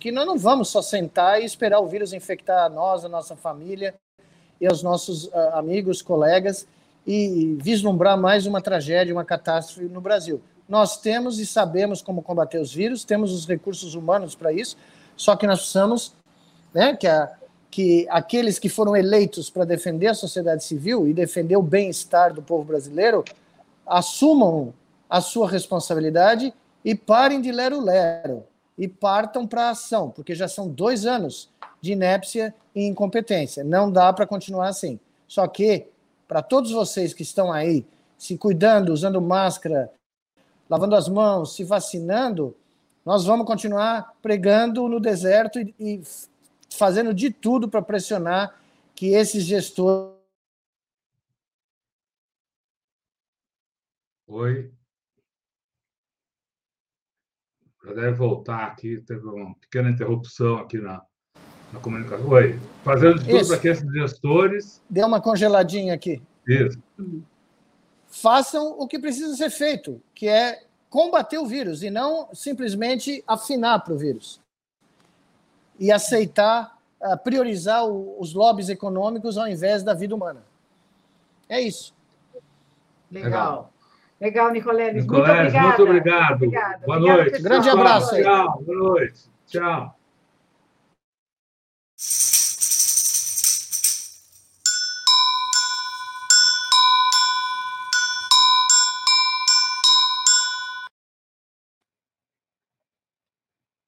que nós não vamos só sentar e esperar o vírus infectar nós, a nossa família, e aos nossos uh, amigos, colegas, e vislumbrar mais uma tragédia, uma catástrofe no Brasil. Nós temos e sabemos como combater os vírus, temos os recursos humanos para isso, só que nós precisamos né, que, a, que aqueles que foram eleitos para defender a sociedade civil e defender o bem-estar do povo brasileiro assumam a sua responsabilidade e parem de lero-lero e partam para a ação, porque já são dois anos de inépcia e incompetência. Não dá para continuar assim. Só que, para todos vocês que estão aí se cuidando, usando máscara, lavando as mãos, se vacinando, nós vamos continuar pregando no deserto e, e fazendo de tudo para pressionar que esses gestores. Oi. Já deve voltar aqui, teve uma pequena interrupção aqui na, na comunicação. Oi. Fazendo de tudo para que esses gestores. Deu uma congeladinha aqui. Isso. Façam o que precisa ser feito, que é combater o vírus e não simplesmente afinar para o vírus. E aceitar, uh, priorizar os lobbies econômicos ao invés da vida humana. É isso. Legal. Legal, Nicoleles. Nicoleles, muito, muito obrigado. Boa noite. Grande abraço. Tchau. Boa noite. Tchau. Thank you.